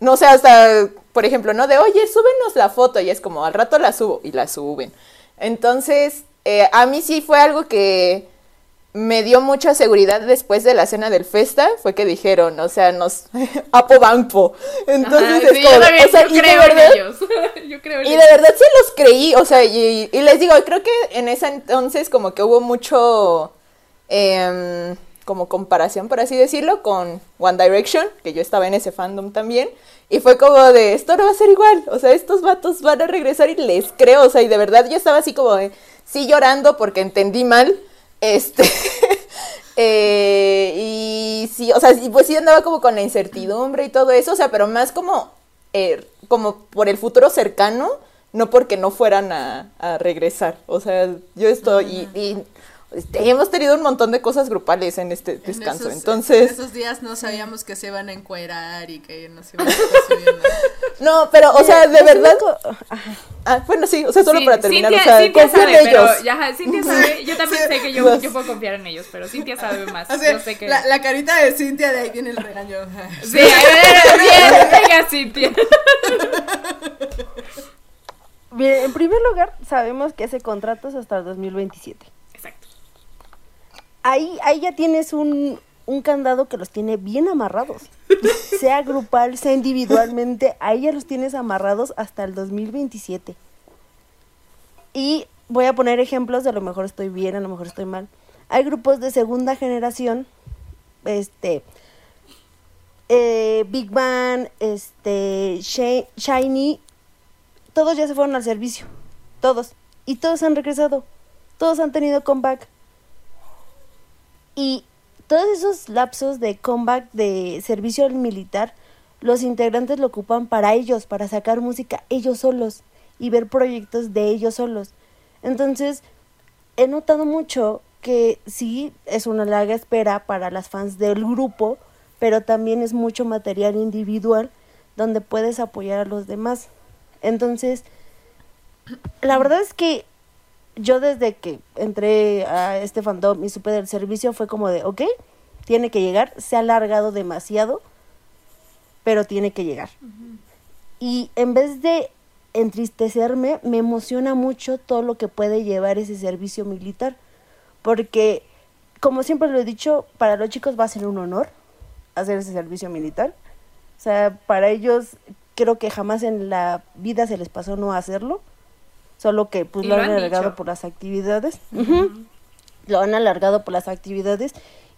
Speaker 6: no sé, hasta, por ejemplo, ¿no? De, oye, súbenos la foto y es como, al rato la subo y la suben. Entonces, eh, a mí sí fue algo que me dio mucha seguridad después de la cena del festa, fue que dijeron, o sea, nos, apo bampo. Entonces,
Speaker 4: sí,
Speaker 6: como,
Speaker 4: yo
Speaker 6: de-
Speaker 4: también,
Speaker 6: o sea,
Speaker 4: yo
Speaker 6: y de
Speaker 4: creo en
Speaker 6: verdad,
Speaker 4: ellos. Yo creo en
Speaker 6: y de verdad sí los creí, o sea, y, y les digo, creo que en ese entonces como que hubo mucho, em, como comparación, por así decirlo, con One Direction, que yo estaba en ese fandom también, y fue como de, esto no va a ser igual, o sea, estos vatos van a regresar y les creo, o sea, y de verdad yo estaba así como de, sí llorando porque entendí mal, este, eh, y sí, o sea, pues sí andaba como con la incertidumbre y todo eso, o sea, pero más como, eh, como por el futuro cercano, no porque no fueran a, regresar, o sea, yo estoy, este, hemos tenido un montón de cosas grupales en este descanso,
Speaker 3: en esos,
Speaker 6: entonces...
Speaker 3: En esos días no sabíamos que se iban a encuerar y que nos iban a estar subiendo.
Speaker 6: No, pero, o sea, de verdad... Ah, bueno, sí, o sea, solo
Speaker 4: Sí,
Speaker 6: para terminar,
Speaker 4: Cintia,
Speaker 6: o sea,
Speaker 4: Cintia
Speaker 6: confía
Speaker 4: sabe,
Speaker 6: en
Speaker 4: pero
Speaker 6: ellos.
Speaker 4: ya, ajá, Cintia sabe, yo también sé que yo,
Speaker 6: Los-
Speaker 4: yo puedo confiar en ellos, pero Cintia sabe más.
Speaker 3: Así,
Speaker 4: yo sé que...
Speaker 3: la, la carita de Cintia, de ahí viene el regaño.
Speaker 4: Sí, bien, venga, Cintia.
Speaker 5: Bien, en primer lugar, sabemos que ese contrato es hasta el 2027. Ahí, ahí ya tienes un, un candado que los tiene bien amarrados. sea grupal, sea individualmente, ahí ya los tienes amarrados hasta el 2027. Y voy a poner ejemplos, de a lo mejor estoy bien, a lo mejor estoy mal. Hay grupos de segunda generación, este, eh, Big Bang, este, Shi- Shiny, todos ya se fueron al servicio, todos, y todos han regresado, todos han tenido comeback. Y todos esos lapsos de comeback de servicio al militar, los integrantes lo ocupan para ellos, para sacar música ellos solos y ver proyectos de ellos solos. Entonces, he notado mucho que sí es una larga espera para las fans del grupo, pero también es mucho material individual donde puedes apoyar a los demás. Entonces, la verdad es que yo desde que entré a este fandom y supe del servicio fue como de, ok, tiene que llegar, se ha alargado demasiado, pero tiene que llegar. Y en vez de entristecerme, me emociona mucho todo lo que puede llevar ese servicio militar, porque como siempre lo he dicho, para los chicos va a ser un honor hacer ese servicio militar. O sea, para ellos creo que jamás en la vida se les pasó no hacerlo, solo que pues lo,
Speaker 4: lo
Speaker 5: han alargado
Speaker 4: dicho.
Speaker 5: por las actividades. Lo han alargado por las actividades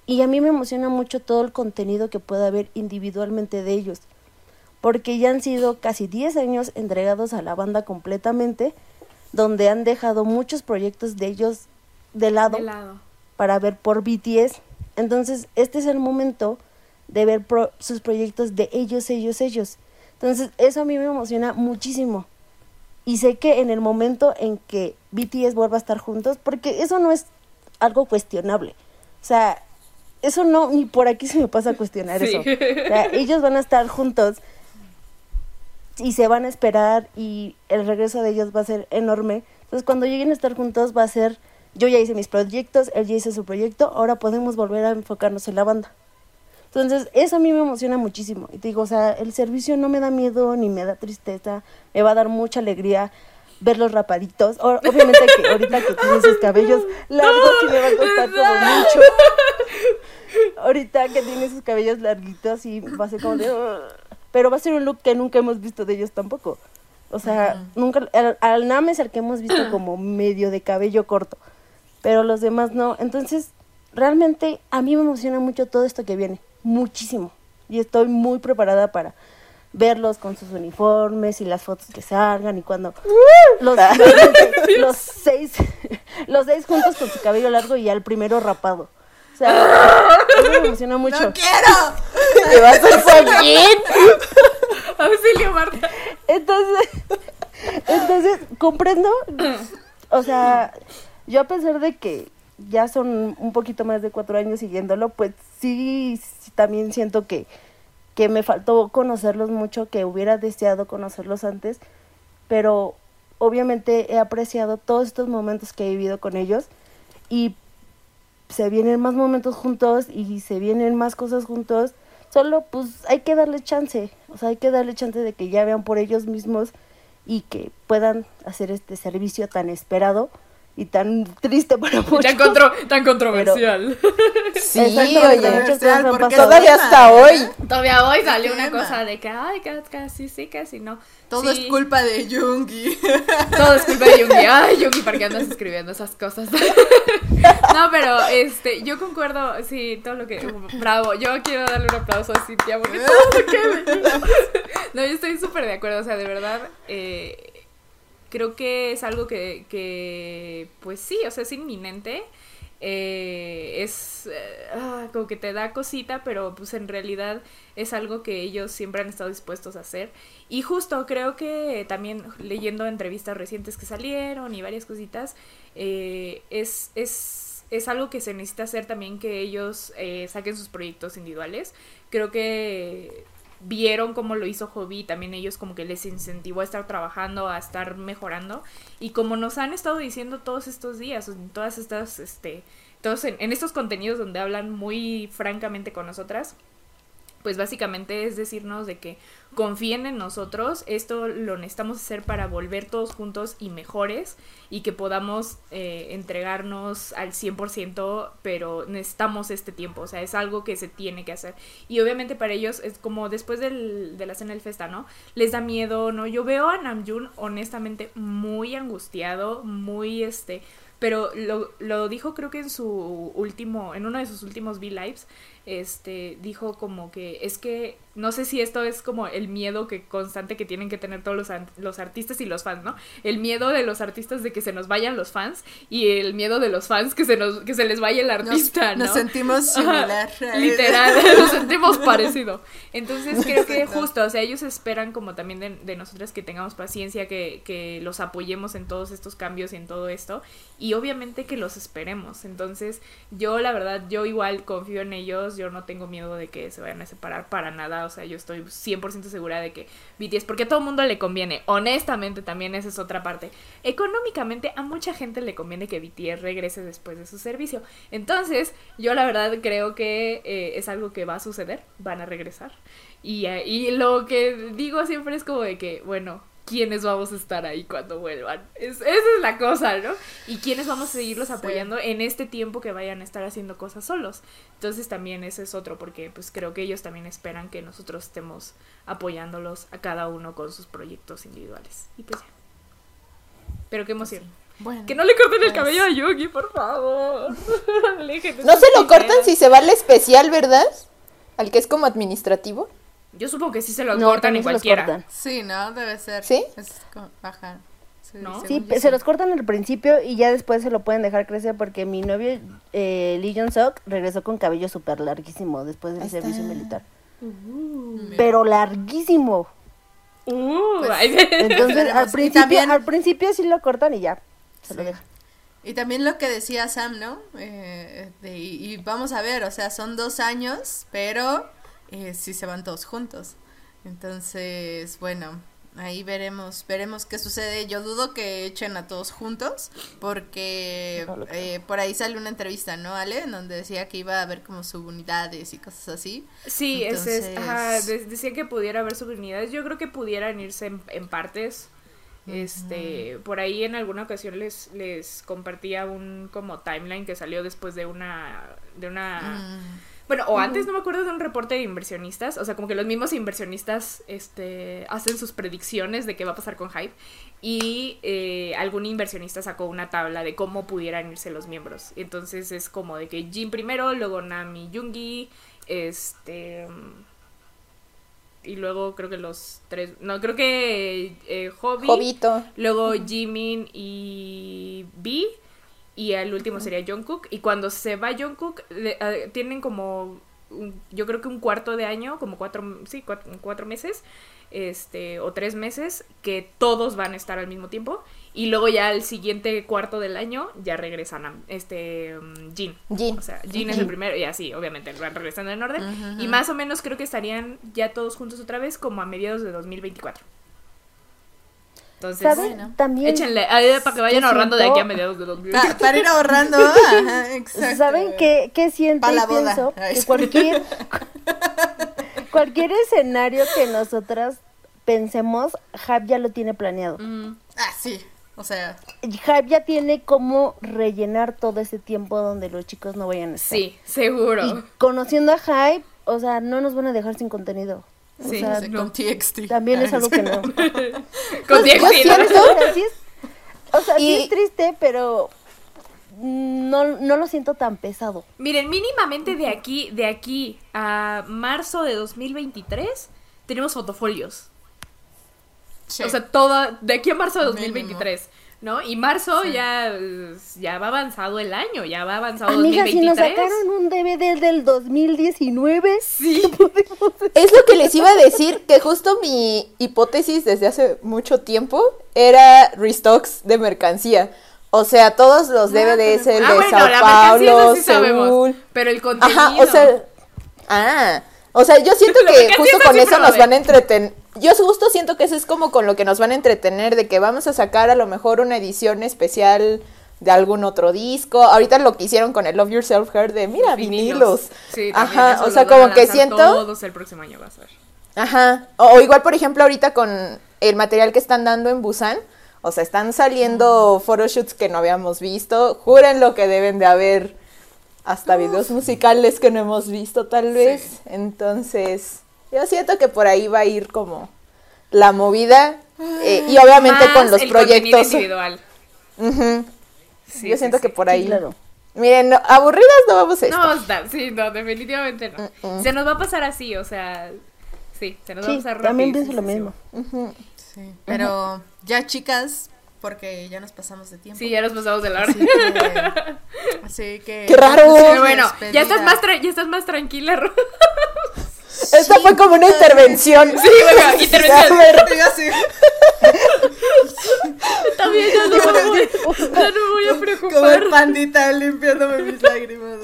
Speaker 5: y a mí me emociona mucho todo el contenido que pueda haber individualmente de ellos, porque ya han sido casi 10 años entregados a la banda completamente, donde han dejado muchos proyectos de ellos de lado
Speaker 4: De lado.
Speaker 5: para ver por BTS. Entonces, este es el momento de ver pro- sus proyectos de ellos, ellos, ellos. Entonces, eso a mí me emociona muchísimo. Y sé que en el momento en que BTS vuelva a estar juntos, porque eso no es algo cuestionable. O sea, eso no, ni por aquí se me pasa a cuestionar
Speaker 4: Sí.
Speaker 5: eso. O sea, ellos van a estar juntos y se van a esperar y el regreso de ellos va a ser enorme. Entonces, cuando lleguen a estar juntos va a ser, yo ya hice mis proyectos, él ya hizo su proyecto, ahora podemos volver a enfocarnos en la banda. Entonces, eso a mí me emociona muchísimo. Y te digo, o sea, el servicio no me da miedo ni me da tristeza, me va a dar mucha alegría verlos rapaditos. O- obviamente que ahorita que tiene sus cabellos largos sí me va a costar como mucho. Ahorita que tiene sus cabellos larguitos y va a ser como de... Pero va a ser un look que nunca hemos visto de ellos tampoco. O sea, nunca... Al, al Nam es el que hemos visto como medio de cabello corto. Pero los demás no. Entonces, realmente a mí me emociona mucho todo esto que viene. Muchísimo. Y estoy muy preparada para verlos con sus uniformes y las fotos que salgan y cuando los, los seis los seis juntos con su cabello largo y al primero rapado. O sea, eso me emociona mucho.
Speaker 3: ¡No quiero!
Speaker 6: ¿Te vas a salir?
Speaker 4: Auxilio, Marta.
Speaker 5: Entonces, entonces, comprendo. O sea, yo a pesar de que ya son un poquito más de cuatro años siguiéndolo, pues sí, también siento que, que me faltó conocerlos mucho, que hubiera deseado conocerlos antes, pero obviamente he apreciado todos estos momentos que he vivido con ellos y se vienen más momentos juntos y se vienen más cosas juntos. Solo pues hay que darle chance, o sea, hay que darle chance de que ya vean por ellos mismos y que puedan hacer este servicio tan esperado y tan triste para muchos.
Speaker 4: Tan, contro tan controversial.
Speaker 6: Sí,
Speaker 5: Exacto,
Speaker 6: oye. Todavía hasta hoy.
Speaker 4: Todavía hoy salió una cosa de que, ay, ca- casi sí, casi no.
Speaker 3: Todo
Speaker 4: Sí,
Speaker 3: es culpa de Jungi.
Speaker 4: Todo es culpa de Yungi. Ay, Yungi, ¿para qué andas escribiendo esas cosas? no, No, pero este, yo concuerdo, sí, todo lo que. Bravo, yo quiero darle un aplauso a Cintia porque todo lo que. No, yo estoy súper de acuerdo, o sea, de verdad. Eh, creo que es algo que, que, pues sí, o sea, es inminente. Eh, es eh, ah, como que te da cosita, pero pues en realidad es algo que ellos siempre han estado dispuestos a hacer. Y justo creo que también leyendo entrevistas recientes que salieron y varias cositas, eh, es, es, es, algo que se necesita hacer también que ellos eh, saquen sus proyectos individuales. Creo que vieron cómo lo hizo Hobby, también ellos como que les incentivó a estar trabajando, a estar mejorando. Y como nos han estado diciendo todos estos días, todas estas, este, todos en estos contenidos donde hablan muy francamente con nosotras, pues básicamente es decirnos de que confíen en nosotros, esto lo necesitamos hacer para volver todos juntos y mejores y que podamos eh, entregarnos al 100%, pero necesitamos este tiempo, o sea, es algo que se tiene que hacer. Y obviamente para ellos es como después del, de la cena del festa, ¿no? Les da miedo, ¿no? Yo veo a Namjoon honestamente muy angustiado, muy este... Pero lo, lo dijo creo que en su último, en uno de sus últimos V-Lives, este, dijo como que es que no sé si esto es como el miedo que constante que tienen que tener todos los, los, artistas y los fans, ¿no? El miedo de los artistas de que se nos vayan los fans y el miedo de los fans que se nos que se les vaya el artista,
Speaker 3: nos,
Speaker 4: ¿no?
Speaker 3: sentimos similar.
Speaker 4: literal, nos sentimos parecido. Entonces creo que justo, o sea, ellos esperan como también de, de nosotras que tengamos paciencia, que, que los apoyemos en todos estos cambios y en todo esto y obviamente que los esperemos. Entonces yo la verdad, yo igual confío en ellos yo no tengo miedo de que se vayan a separar para nada, o sea, yo estoy 100% segura de que BTS, porque a todo mundo le conviene, honestamente también esa es otra parte, económicamente a mucha gente le conviene que BTS regrese después de su servicio, entonces yo la verdad creo que eh, es algo que va a suceder, van a regresar, y, eh, y lo que digo siempre es como de que, bueno, quiénes vamos a estar ahí cuando vuelvan. esa es la cosa, ¿no? Y quiénes vamos a seguirlos apoyando en este tiempo que vayan a estar haciendo cosas solos. Entonces también ese es otro, porque pues creo que ellos también esperan que nosotros estemos apoyándolos a cada uno con sus proyectos individuales. Y pues ya. Pero qué emoción.
Speaker 3: Bueno,
Speaker 4: que no le corten el
Speaker 3: pues-
Speaker 4: cabello a Yugi, por favor.
Speaker 6: No se lo cortan si se va al especial, ¿verdad? Al que es como administrativo.
Speaker 4: Yo supongo que sí se lo
Speaker 5: No,
Speaker 4: cortan en
Speaker 5: los
Speaker 4: cualquiera.
Speaker 5: cortan.
Speaker 3: Sí, ¿no? Debe ser.
Speaker 6: ¿Sí?
Speaker 3: Es como- ajá. Sí,
Speaker 5: se los cortan al principio y ya después se lo pueden dejar crecer porque mi novio, eh, Lee Jong Sok, regresó con cabello súper larguísimo después del
Speaker 6: está.
Speaker 5: servicio militar.
Speaker 3: Mira.
Speaker 5: Pero larguísimo.
Speaker 4: Uh,
Speaker 3: Pues,
Speaker 5: Entonces al principio,
Speaker 3: también-
Speaker 5: al principio sí lo cortan y ya. Se lo dejan.
Speaker 3: Y también lo que decía Sam, ¿no? Eh, de- y, y vamos a ver, o sea, son dos años, pero eh, sí se van todos juntos. Entonces, bueno, ahí veremos, veremos qué sucede. Yo dudo que echen a todos juntos, porque
Speaker 5: No
Speaker 3: eh, por ahí sale una entrevista, ¿no, Ale? En donde decía que iba a haber como subunidades y cosas así.
Speaker 4: Sí, ese es,
Speaker 3: Entonces-
Speaker 4: ajá, de- decía que pudiera haber subunidades. Yo creo que pudieran irse en, en partes. Este, por ahí en alguna ocasión les, les compartía un como timeline que salió después de una, de una,
Speaker 3: Mm.
Speaker 4: Bueno, o antes no me acuerdo de un reporte de inversionistas, o sea, como que los mismos inversionistas, este, hacen sus predicciones de qué va a pasar con Hype y eh, algún inversionista sacó una tabla de cómo pudieran irse los miembros. Entonces es como de que Jin primero, luego Nami, Jungi, este y luego creo que los tres, no creo que eh, Hobby, luego Jimin y B y el último sería Jungkook y cuando se va Jungkook le- eh, tienen como un- yo creo que un cuarto de año como cuatro sí cuatro, cuatro meses este o tres meses que todos van a estar al mismo tiempo y luego ya el siguiente cuarto del año ya regresan a este um, Jin
Speaker 6: Jin.
Speaker 4: o sea, Jin es el primero, y así, obviamente, van regresando en orden. Y más o menos creo que estarían ya todos juntos otra vez como a mediados de 2024. Entonces,
Speaker 5: ¿Saben?
Speaker 3: Bueno.
Speaker 5: También.
Speaker 4: échenle, ahí para que vayan
Speaker 5: ¿Qué
Speaker 4: ahorrando de aquí a mediados de 2024.
Speaker 3: Pa- para ir ahorrando, ajá, exacto.
Speaker 5: ¿Saben qué, qué siento
Speaker 3: la boda.
Speaker 5: pienso?
Speaker 3: Ay,
Speaker 5: Que
Speaker 3: sí.
Speaker 5: cualquier, cualquier escenario que nosotras pensemos, Hype ya lo tiene planeado.
Speaker 4: Mm,
Speaker 3: Ah, sí. O sea,
Speaker 5: Hype ya tiene cómo rellenar todo ese tiempo donde los chicos no vayan a estar.
Speaker 4: sí, seguro.
Speaker 5: Y conociendo a Hype, o sea, no nos van a dejar sin contenido. O
Speaker 4: Sí,
Speaker 5: sea,
Speaker 3: sí,
Speaker 4: no.
Speaker 3: con TXT.
Speaker 5: también es algo que no.
Speaker 4: Con
Speaker 6: Yo
Speaker 4: Diego, sí, ¿no?
Speaker 5: O sea, sí es, o sea, sí
Speaker 6: Y-
Speaker 5: es triste, pero no, no lo siento tan pesado.
Speaker 4: Miren, mínimamente de aquí, de aquí a marzo de 2023 tenemos fotofolios.
Speaker 3: Sí.
Speaker 4: O sea, toda, de aquí a marzo de
Speaker 3: Mínimo.
Speaker 4: 2023, ¿no? Y marzo
Speaker 3: Sí.
Speaker 4: ya, eh, ya va avanzado el año, ya va avanzado
Speaker 5: Amiga, si
Speaker 4: 2023.
Speaker 5: nos sacaron un DVD del 2019.
Speaker 4: Sí.
Speaker 6: Es lo que les iba a decir, que justo mi hipótesis desde hace mucho tiempo era restocks de mercancía. O sea, todos los DVDs, el
Speaker 4: ah,
Speaker 6: de
Speaker 4: bueno,
Speaker 6: Sao
Speaker 4: la
Speaker 6: Paulo,
Speaker 4: sí sabemos, pero el contenido.
Speaker 6: Ajá, o sea, ah, o sea, yo siento que justo con eso nos van a entretener. Yo justo siento que eso es como con lo que nos van a entretener, de que vamos a sacar a lo mejor una edición especial de algún otro disco. Ahorita lo que hicieron con el Love Yourself Her de, mira, vinilos.
Speaker 4: Sí, también
Speaker 6: Ajá, o sea, como que siento...
Speaker 4: Todos el próximo año vas a ver.
Speaker 6: Ajá. O, o igual, por ejemplo, ahorita con el material que están dando en Busan, o sea, están saliendo photoshoots que no habíamos visto. Juren lo que deben de haber hasta videos musicales que no hemos visto, tal vez. Entonces, yo siento que por ahí va a ir como la movida. eh, y obviamente
Speaker 4: Más
Speaker 6: con los
Speaker 4: el
Speaker 6: proyectos.
Speaker 4: individual.
Speaker 6: Ujú.
Speaker 4: Sí,
Speaker 6: yo
Speaker 4: sí,
Speaker 6: siento
Speaker 4: sí.
Speaker 6: que por
Speaker 5: Sí,
Speaker 6: ahí.
Speaker 5: claro.
Speaker 6: Miren, no, aburridas no vamos a
Speaker 4: No
Speaker 6: estar.
Speaker 4: a estar, sí, no, definitivamente no. Se nos va a pasar así, o sea, sí, se nos va a
Speaker 5: Sí,
Speaker 4: pasar
Speaker 5: también pienso lo mismo.
Speaker 3: Sí, pero ya chicas, porque ya nos pasamos de tiempo.
Speaker 4: Sí, ya nos pasamos de la hora.
Speaker 3: Así que, así que-
Speaker 6: ¡Qué raro!
Speaker 4: Pero bueno, ya estás más, tra- ya estás más tranquila, Ro.
Speaker 6: Esta fue como una intervención.
Speaker 4: Sí, bueno, intervención.
Speaker 3: Así,
Speaker 4: También ya no me voy, ya no me voy a
Speaker 3: Como
Speaker 4: preocupar.
Speaker 3: el pandita limpiándome mis lágrimas.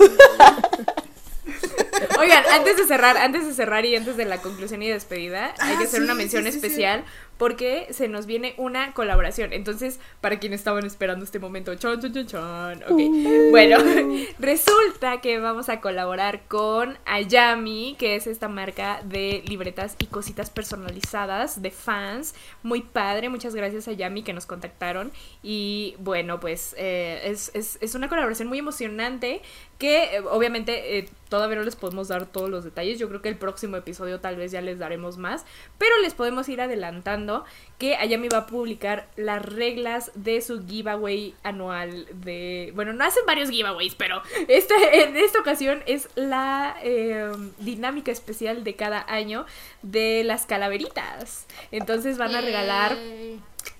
Speaker 4: Oigan, antes de cerrar, antes de cerrar y antes de la conclusión y despedida, hay
Speaker 3: Ah,
Speaker 4: que hacer
Speaker 3: sí,
Speaker 4: una mención
Speaker 3: sí, sí.
Speaker 4: especial porque se nos viene una colaboración. Entonces, para quienes estaban esperando este momento, chon, chon, chon, chon. Ok, bueno, resulta que vamos a colaborar con Ayami, que es esta marca de libretas y cositas personalizadas de fans. Muy padre, muchas gracias a Ayami que nos contactaron. Y bueno, pues eh, es, es- es una colaboración muy emocionante que eh, obviamente eh, todavía no les podemos todos los detalles. Yo creo que el próximo episodio tal vez ya les daremos más, pero les podemos ir adelantando que Ayami va a publicar las reglas de su giveaway anual de... Bueno, no hacen varios giveaways, pero este, en esta ocasión es la eh, dinámica especial de cada año de las calaveritas. Entonces van a regalar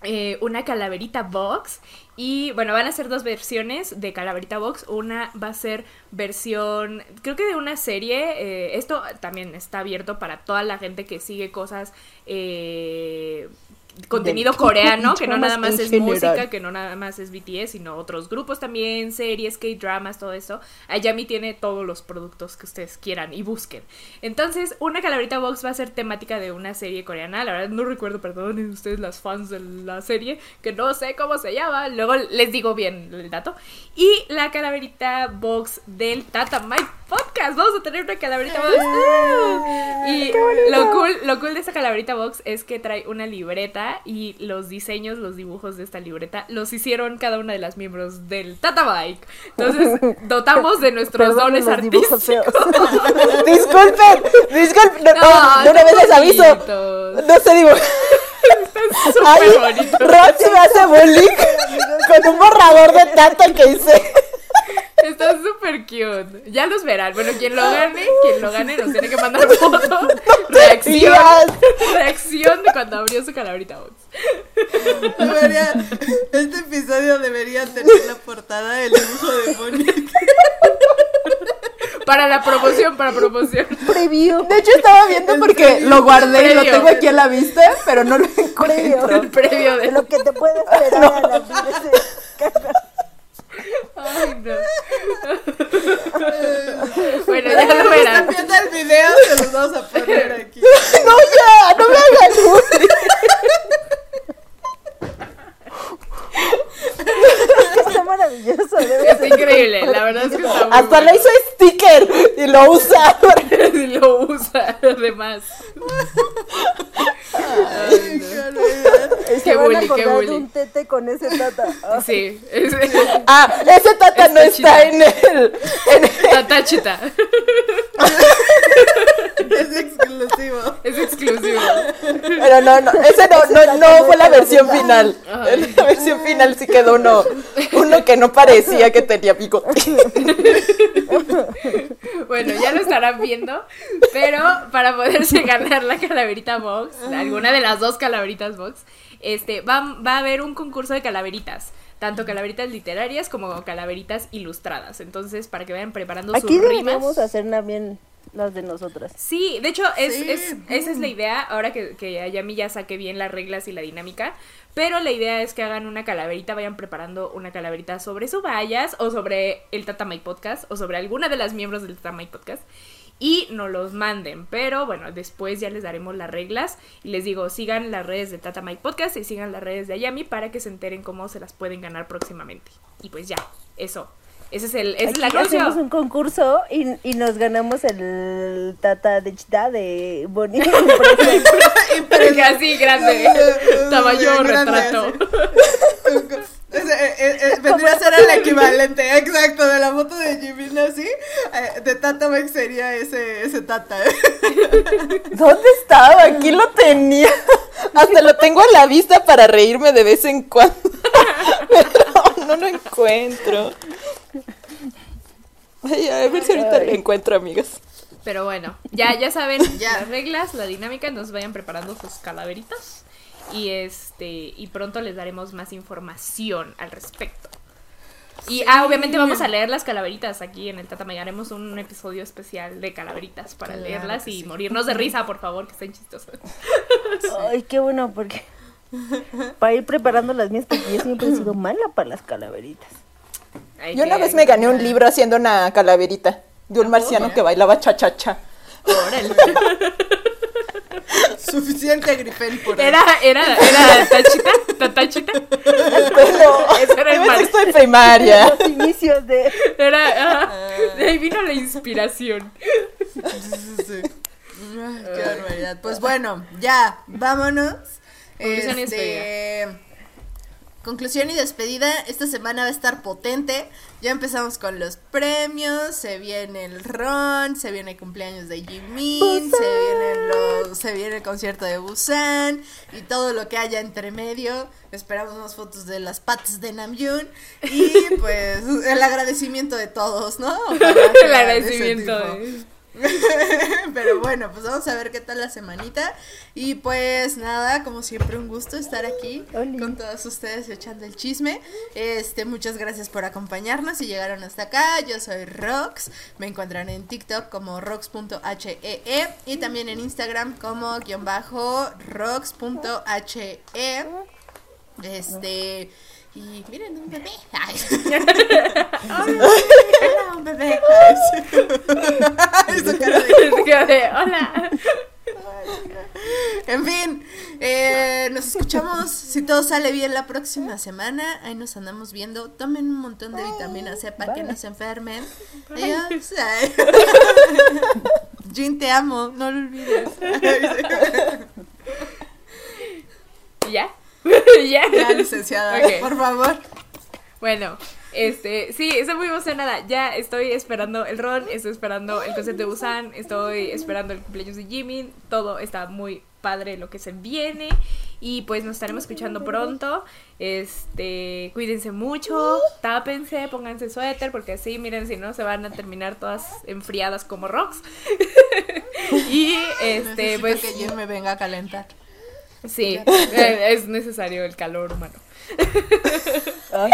Speaker 4: eh, una calaverita box y bueno van a ser dos versiones de calaverita box. Una va a ser versión creo que de una serie eh, esto también está abierto para toda la gente que sigue cosas eh, contenido coreano que no nada más es
Speaker 5: general.
Speaker 4: música que no nada más es BTS sino otros grupos también series K-dramas todo eso. Ayami tiene todos los productos que ustedes quieran y busquen. Entonces una calaverita box va a ser temática de una serie coreana. La verdad no recuerdo perdonen ustedes las fans de la serie que no sé cómo se llama. Luego les digo bien el dato. Y la calaverita box del Tata Mike Podcast vamos a tener una calaverita box ¡Ah! y lo cool lo cool de esta calaverita box es que trae una libreta y los diseños los dibujos de esta libreta los hicieron cada una de las miembros del Tata Mike entonces dotamos de nuestros dones artísticos
Speaker 6: disculpen, disculpen, no,
Speaker 4: No,
Speaker 6: de una vez les aviso. No se dibuja. Ay,
Speaker 4: súper bonito
Speaker 6: Roxy me hace bullying con un borrador de tanto que hice.
Speaker 4: Está súper cute. Ya los verán. Bueno, quien lo gane, quien lo gane nos tiene que mandar foto. Reacción. Reacción de cuando abrió su calabrita box.
Speaker 3: Debería- este episodio debería tener la portada del dibujo de Bonnie.
Speaker 4: Para la promoción, para promoción.
Speaker 5: Preview.
Speaker 6: De hecho estaba viendo porque lo guardé y lo tengo aquí en la vista, pero no lo encuentro.
Speaker 5: Previo.
Speaker 4: El previo
Speaker 5: De
Speaker 4: de.
Speaker 5: lo que te puede esperar a la vida.
Speaker 4: Ay, no. Bueno, ya lo
Speaker 3: Están
Speaker 4: verán.
Speaker 3: viendo el video, se los vamos a poner aquí.
Speaker 6: No, ya, no me hagan bullying.
Speaker 5: Está maravilloso. ser.
Speaker 4: increíble. La verdad es que está muy
Speaker 6: Hasta
Speaker 4: bueno.
Speaker 6: lo hizo sticker y lo usa.
Speaker 4: Y lo usa, además. Ay, no. Qué
Speaker 5: van a
Speaker 4: bully, qué
Speaker 5: acordar
Speaker 4: bully.
Speaker 5: un tete con ese tata. Ah,
Speaker 4: Sí, es,
Speaker 6: Ah, ese tata no
Speaker 4: Está
Speaker 6: está en el, en el-
Speaker 4: tatachita.
Speaker 3: Es exclusivo. exclusivo.
Speaker 4: Es exclusivo.
Speaker 6: Pero no, no, ese no, no, no fue la versión final. En la versión final sí quedó uno, uno que no parecía que tenía bigote.
Speaker 4: Bueno, ya lo estarán viendo. Pero para poderse ganar la calaverita box, alguna de las dos calaveritas box, este, va, va a haber un concurso de calaveritas. Tanto calaveritas literarias como calaveritas ilustradas. Entonces, para que vayan preparando
Speaker 5: Aquí
Speaker 4: sus rimas.
Speaker 5: deberíamos hacer también las de nosotras.
Speaker 4: Sí, de hecho, es,
Speaker 3: Sí.
Speaker 4: es- esa es la idea. Ahora que, que Ayami ya saque bien las reglas y la dinámica. Pero la idea es que hagan una calaverita, vayan preparando una calaverita sobre su vallas, o sobre el Tatamay Podcast, o sobre alguna de las miembros del Tatamay Podcast. Y nos los manden. Pero bueno, después ya les daremos las reglas. Y les digo, sigan las redes de Tatamay Podcast y sigan las redes de Ayami para que se enteren cómo se las pueden ganar próximamente. Y pues ya, eso. Ese es el, ese es
Speaker 5: Aquí hacemos
Speaker 4: anuncio.
Speaker 5: un concurso y, y nos ganamos el tata de chita de Bonnie.
Speaker 4: Pero así grande. Tamaño retrato.
Speaker 3: Vendría a ser el equivalente exacto de la foto de Jimmy así. eh, de Tata Mike sería ese, ese Tata.
Speaker 6: ¿Dónde estaba? Aquí lo tenía. Hasta lo tengo a la vista para reírme de vez en cuando. No lo encuentro. Ay, a ver si ahorita lo encuentro, amigas.
Speaker 4: Pero bueno, ya, ya saben
Speaker 3: Ya.
Speaker 4: las reglas, la dinámica, nos vayan preparando sus calaveritas. Y este, y pronto les daremos más información al respecto. Y ah, obviamente vamos a leer las calaveritas aquí en el Tatamay. Haremos un episodio especial de calaveritas para
Speaker 3: Claro
Speaker 4: leerlas y
Speaker 3: sí.
Speaker 4: morirnos de risa, por favor, que estén chistosas.
Speaker 5: Ay, qué bueno, porque para ir preparando las mías, porque yo siempre he sido mala para las calaveritas.
Speaker 6: Yo una vez me gané un libro haciendo una calaverita de un
Speaker 4: ¿A
Speaker 6: marciano
Speaker 4: poco?
Speaker 6: que bailaba cha-cha-cha.
Speaker 4: Órale.
Speaker 3: Suficiente grifén por ahí.
Speaker 4: Era, era, era tachita, tatachita.
Speaker 6: Pero
Speaker 4: Ese era el
Speaker 6: sexto de primaria.
Speaker 5: Los inicios de...
Speaker 4: Era, ajá, de ahí vino la inspiración.
Speaker 3: Sí, sí, sí. Ay, Qué barbaridad. Pues bueno, ya, vámonos.
Speaker 4: Conclusión y
Speaker 3: Este, Conclusión y despedida. Esta semana va a estar potente. Ya empezamos con los premios. Se viene el ron. Se viene el cumpleaños de Jimin. Se viene, los, se viene el concierto de Busan. Y todo lo que haya entre medio. Esperamos unas fotos de las patas de Namjoon. Y pues el agradecimiento de todos, ¿no?
Speaker 4: El agradecimiento. de-
Speaker 3: Pero bueno, pues vamos a ver qué tal la semanita. Y pues nada, como siempre, un gusto estar aquí
Speaker 5: Oli.
Speaker 3: con todos ustedes echando el chisme. Este, muchas gracias por acompañarnos y llegaron hasta acá. Yo soy Rox. Me encuentran en TikTok como rox.hee E y también en Instagram como guion bajo rox.he. Este. Y miren, un bebé. Ay. Hola, un bebé. Su cara de-
Speaker 4: Hola.
Speaker 3: En fin, eh, nos escuchamos. Si todo sale bien la próxima semana, ahí nos andamos viendo. Tomen un montón de vitamina C para que no se enfermen. Adiós. Te amo, no lo olvides.
Speaker 4: ¿Y ¿Ya? ¿Ya?
Speaker 3: Ya, licenciada, por favor.
Speaker 4: Bueno, este, sí, estoy muy emocionada. Ya estoy esperando el ron, estoy esperando el concierto de Busan, estoy esperando el cumpleaños de Jimin. Todo está muy padre lo que se viene. Y pues nos estaremos escuchando pronto. Este, cuídense mucho, tápense, pónganse suéter, porque así, miren, si no se van a terminar todas enfriadas como rocks. y este,
Speaker 3: Necesito
Speaker 4: pues.
Speaker 3: que Jin me venga a calentar.
Speaker 4: Sí, eh, es necesario el calor humano.
Speaker 5: Ay,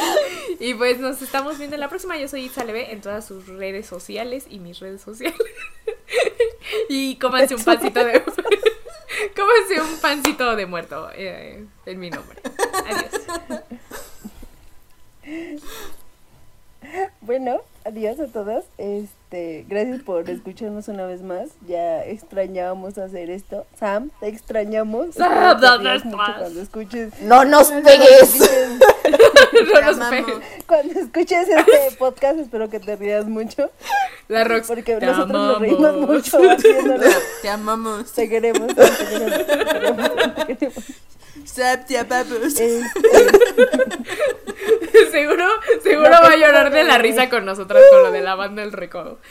Speaker 4: Y pues nos estamos viendo en la próxima. Yo soy Itza Leve en todas sus redes sociales y mis redes sociales. y cómanse un pancito de. cómanse un pancito de muerto eh, en mi nombre. Adiós.
Speaker 5: Bueno, adiós a todos. Este, gracias por escucharnos una vez más. Ya extrañábamos hacer esto. Sam, te extrañamos.
Speaker 4: Sam, ¿dónde estás?
Speaker 5: cuando escuches
Speaker 6: No nos pegues.
Speaker 4: No
Speaker 3: Te
Speaker 4: nos
Speaker 3: amamos.
Speaker 4: pegues.
Speaker 5: cuando escuches este podcast, espero que te rías mucho,
Speaker 4: La Rox.
Speaker 5: porque
Speaker 4: te
Speaker 5: nosotros nos reímos mucho haciéndolo.
Speaker 3: Te amamos.
Speaker 5: Te queremos, te queremos, te queremos, te queremos.
Speaker 3: Sap, te amamos.
Speaker 5: Este,
Speaker 4: seguro, seguro va a llorar de la risa con nosotras con lo de la banda del recodo.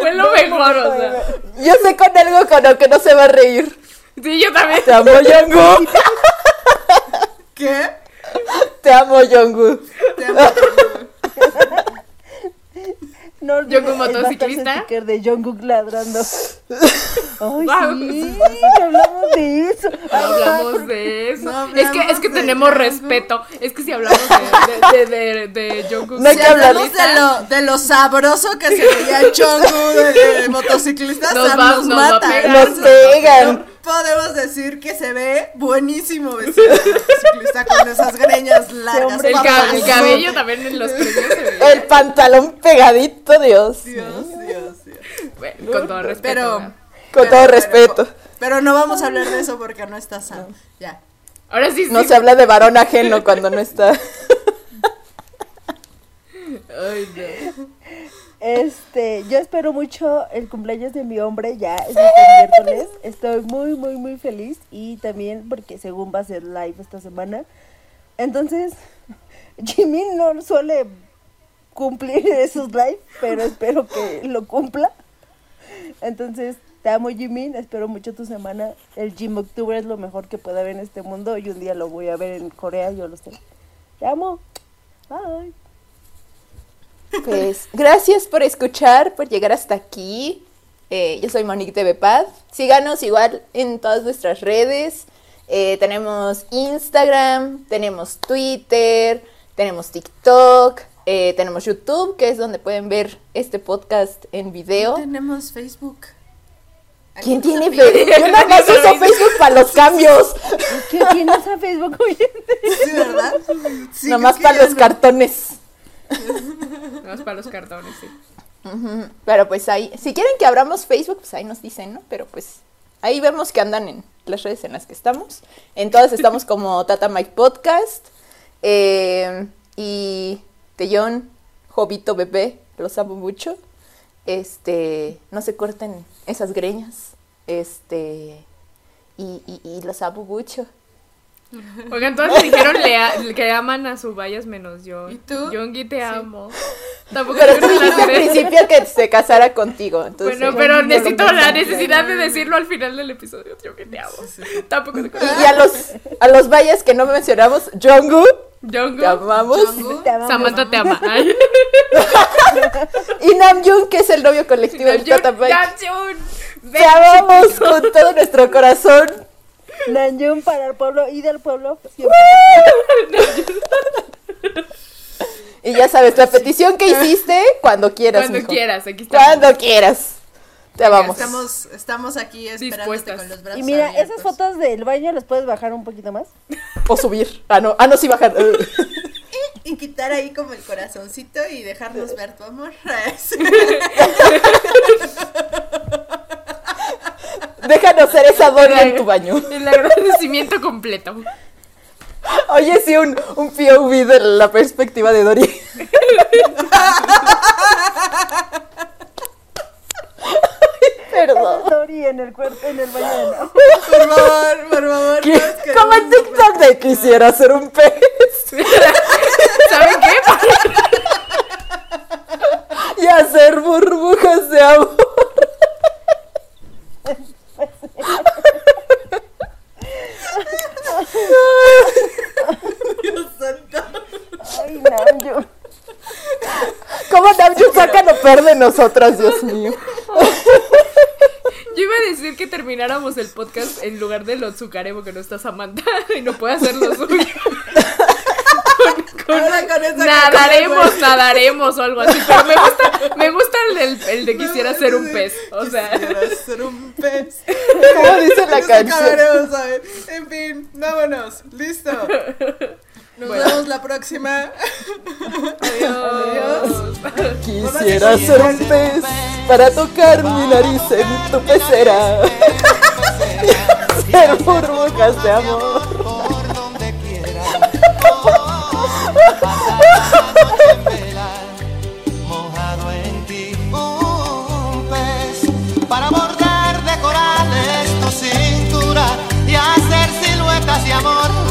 Speaker 4: Fue favor, o sea.
Speaker 6: Yo sé con algo con lo que no se va a reír.
Speaker 4: Sí, yo también.
Speaker 6: Te amo, Jungkook.
Speaker 3: ¿Qué?
Speaker 6: Te amo, Jungkook.
Speaker 3: Te amo.
Speaker 5: No olvides el
Speaker 4: motociclista.
Speaker 5: sticker de Jungkook ladrando. Ay,
Speaker 4: Guau.
Speaker 5: sí, hablamos de eso.
Speaker 4: No hablamos de eso.
Speaker 3: No
Speaker 4: es que, es
Speaker 3: hablamos
Speaker 4: que tenemos
Speaker 3: Jungkook.
Speaker 4: respeto. Es que si hablamos de, de, de, de, de Jungkook.
Speaker 6: No hay
Speaker 3: Si
Speaker 6: que hablar
Speaker 3: hablamos de lo, de lo sabroso que se veía el chongo de, de motociclistas,
Speaker 4: Nos
Speaker 3: nos,
Speaker 4: va- nos va a pegar.
Speaker 6: Nos pegan.
Speaker 3: No podemos decir que se ve buenísimo vestido de motociclista con esas greñas largas.
Speaker 4: El, cabello también en los premios se veía.
Speaker 6: El pantalón pegadito, Dios.
Speaker 3: Dios, Dios, Dios.
Speaker 4: Bueno, con todo respeto.
Speaker 3: Pero,
Speaker 4: ¿verdad?
Speaker 6: Con
Speaker 3: pero-
Speaker 6: todo
Speaker 3: pero-
Speaker 6: respeto.
Speaker 3: Pero no vamos a hablar de eso porque no está sano. Ya.
Speaker 4: Ahora sí, sí.
Speaker 6: No se habla de varón ajeno cuando no está.
Speaker 4: Ay, no.
Speaker 5: Este, yo espero mucho el cumpleaños de mi hombre, ya es este miércoles. Estoy muy, muy, muy feliz. Y también porque según va a ser live esta semana. Entonces, Jimmy no suele cumplir esos live, pero espero que lo cumpla. Entonces, te amo Jimmy, espero mucho tu semana. El Jim Octubre es lo mejor que puede haber en este mundo y un día lo voy a ver en Corea, yo lo sé. Te amo. Bye.
Speaker 6: Pues gracias por escuchar, por llegar hasta aquí. Eh, yo soy Monique de Bepad. Síganos igual en todas nuestras redes. Eh, tenemos Instagram, tenemos Twitter, tenemos TikTok, eh, tenemos YouTube, que es donde pueden ver este podcast en video.
Speaker 3: Tenemos Facebook.
Speaker 6: ¿Quién tiene
Speaker 3: Facebook?
Speaker 6: Yo nada más uso Facebook para los cambios.
Speaker 5: ¿Qué tienes a Facebook oyente?
Speaker 3: Sí, ¿verdad? Sí,
Speaker 6: Nada más
Speaker 3: creo que
Speaker 6: para los
Speaker 3: no.
Speaker 6: cartones.
Speaker 4: Vamos para los cartones, sí.
Speaker 6: Pero pues ahí, si quieren que abramos Facebook, pues ahí nos dicen, ¿no? Pero pues ahí vemos que andan en las redes en las que estamos. En todas estamos como Tata Mike Podcast. eh, y Tellón, Jovito Bebé, los amo mucho. Este, no se corten esas greñas. Este, y, y, y los amo mucho.
Speaker 4: Todos me dijeron lea- que aman a su vallas menos yo.
Speaker 3: ¿Y tú?
Speaker 4: Yongi, te amo. Tampoco
Speaker 6: Pero tú dijiste al principio que se casara contigo. Entonces,
Speaker 4: Bueno, pero
Speaker 6: no
Speaker 4: necesito la necesidad de decirlo al final del episodio. Yo que te amo. Tampoco te
Speaker 6: Y a los, a los vallas que no mencionamos, Jungkook, te amamos.
Speaker 3: Jungkook.
Speaker 5: Te amamos.
Speaker 4: Samantha te ama. Ay.
Speaker 6: Y Namjoon, que es el novio colectivo de Tata.
Speaker 4: Namjoon,
Speaker 6: Te amamos con todo nuestro corazón.
Speaker 5: Nanyun para el pueblo y del pueblo siempre.
Speaker 6: Y ya sabes, la petición que hiciste, cuando quieras.
Speaker 4: Cuando
Speaker 6: mijo.
Speaker 4: quieras, aquí estamos.
Speaker 6: Cuando quieras. Te amamos.
Speaker 3: Estamos, estamos aquí esperándote con los brazos
Speaker 5: Y mira,
Speaker 3: abiertos.
Speaker 5: esas fotos del baño las puedes bajar un poquito más.
Speaker 6: O subir. Ah, no, ah, no, sí bajar.
Speaker 3: Y quitar ahí como el corazoncito y dejarnos ver tu amor.
Speaker 6: Déjanos ser esa doña en tu baño.
Speaker 4: El agradecimiento completo.
Speaker 6: Oye, sí, un, un POV de la perspectiva de Dori. Perdón.
Speaker 5: Dory en el cuerpo, en el baño
Speaker 3: por favor, por favor.
Speaker 6: Como el TikTok de quisiera ser un pez.
Speaker 4: ¿Saben qué?
Speaker 6: y hacer burbujas de amor.
Speaker 3: Dios santo.
Speaker 5: Ay, Nanyun.
Speaker 6: ¿Cómo Namjoon saca lo peor de nosotras, Dios mío?
Speaker 4: Yo iba a decir que termináramos el podcast en lugar de lo Tsukaremo que no está Samantha y no puede hacer lo suyo. Con- con-
Speaker 3: Ahora con esa
Speaker 4: nadaremos, nadaremos o algo así. Pero me gusta, me gusta el, del- el de quisiera ser un pez. O sea,
Speaker 3: Quisiera ser un pez.
Speaker 6: ¿Cómo dice la canción?
Speaker 3: En fin, vámonos. Listo. Nos vemos la próxima.
Speaker 4: adiós.
Speaker 6: Quisiera ser un pez para tocar mi nariz en tu pecera. Ser burbujas
Speaker 7: de amor. Velar, mojado en para bordar decorales tu cintura y hacer siluetas
Speaker 6: de amor.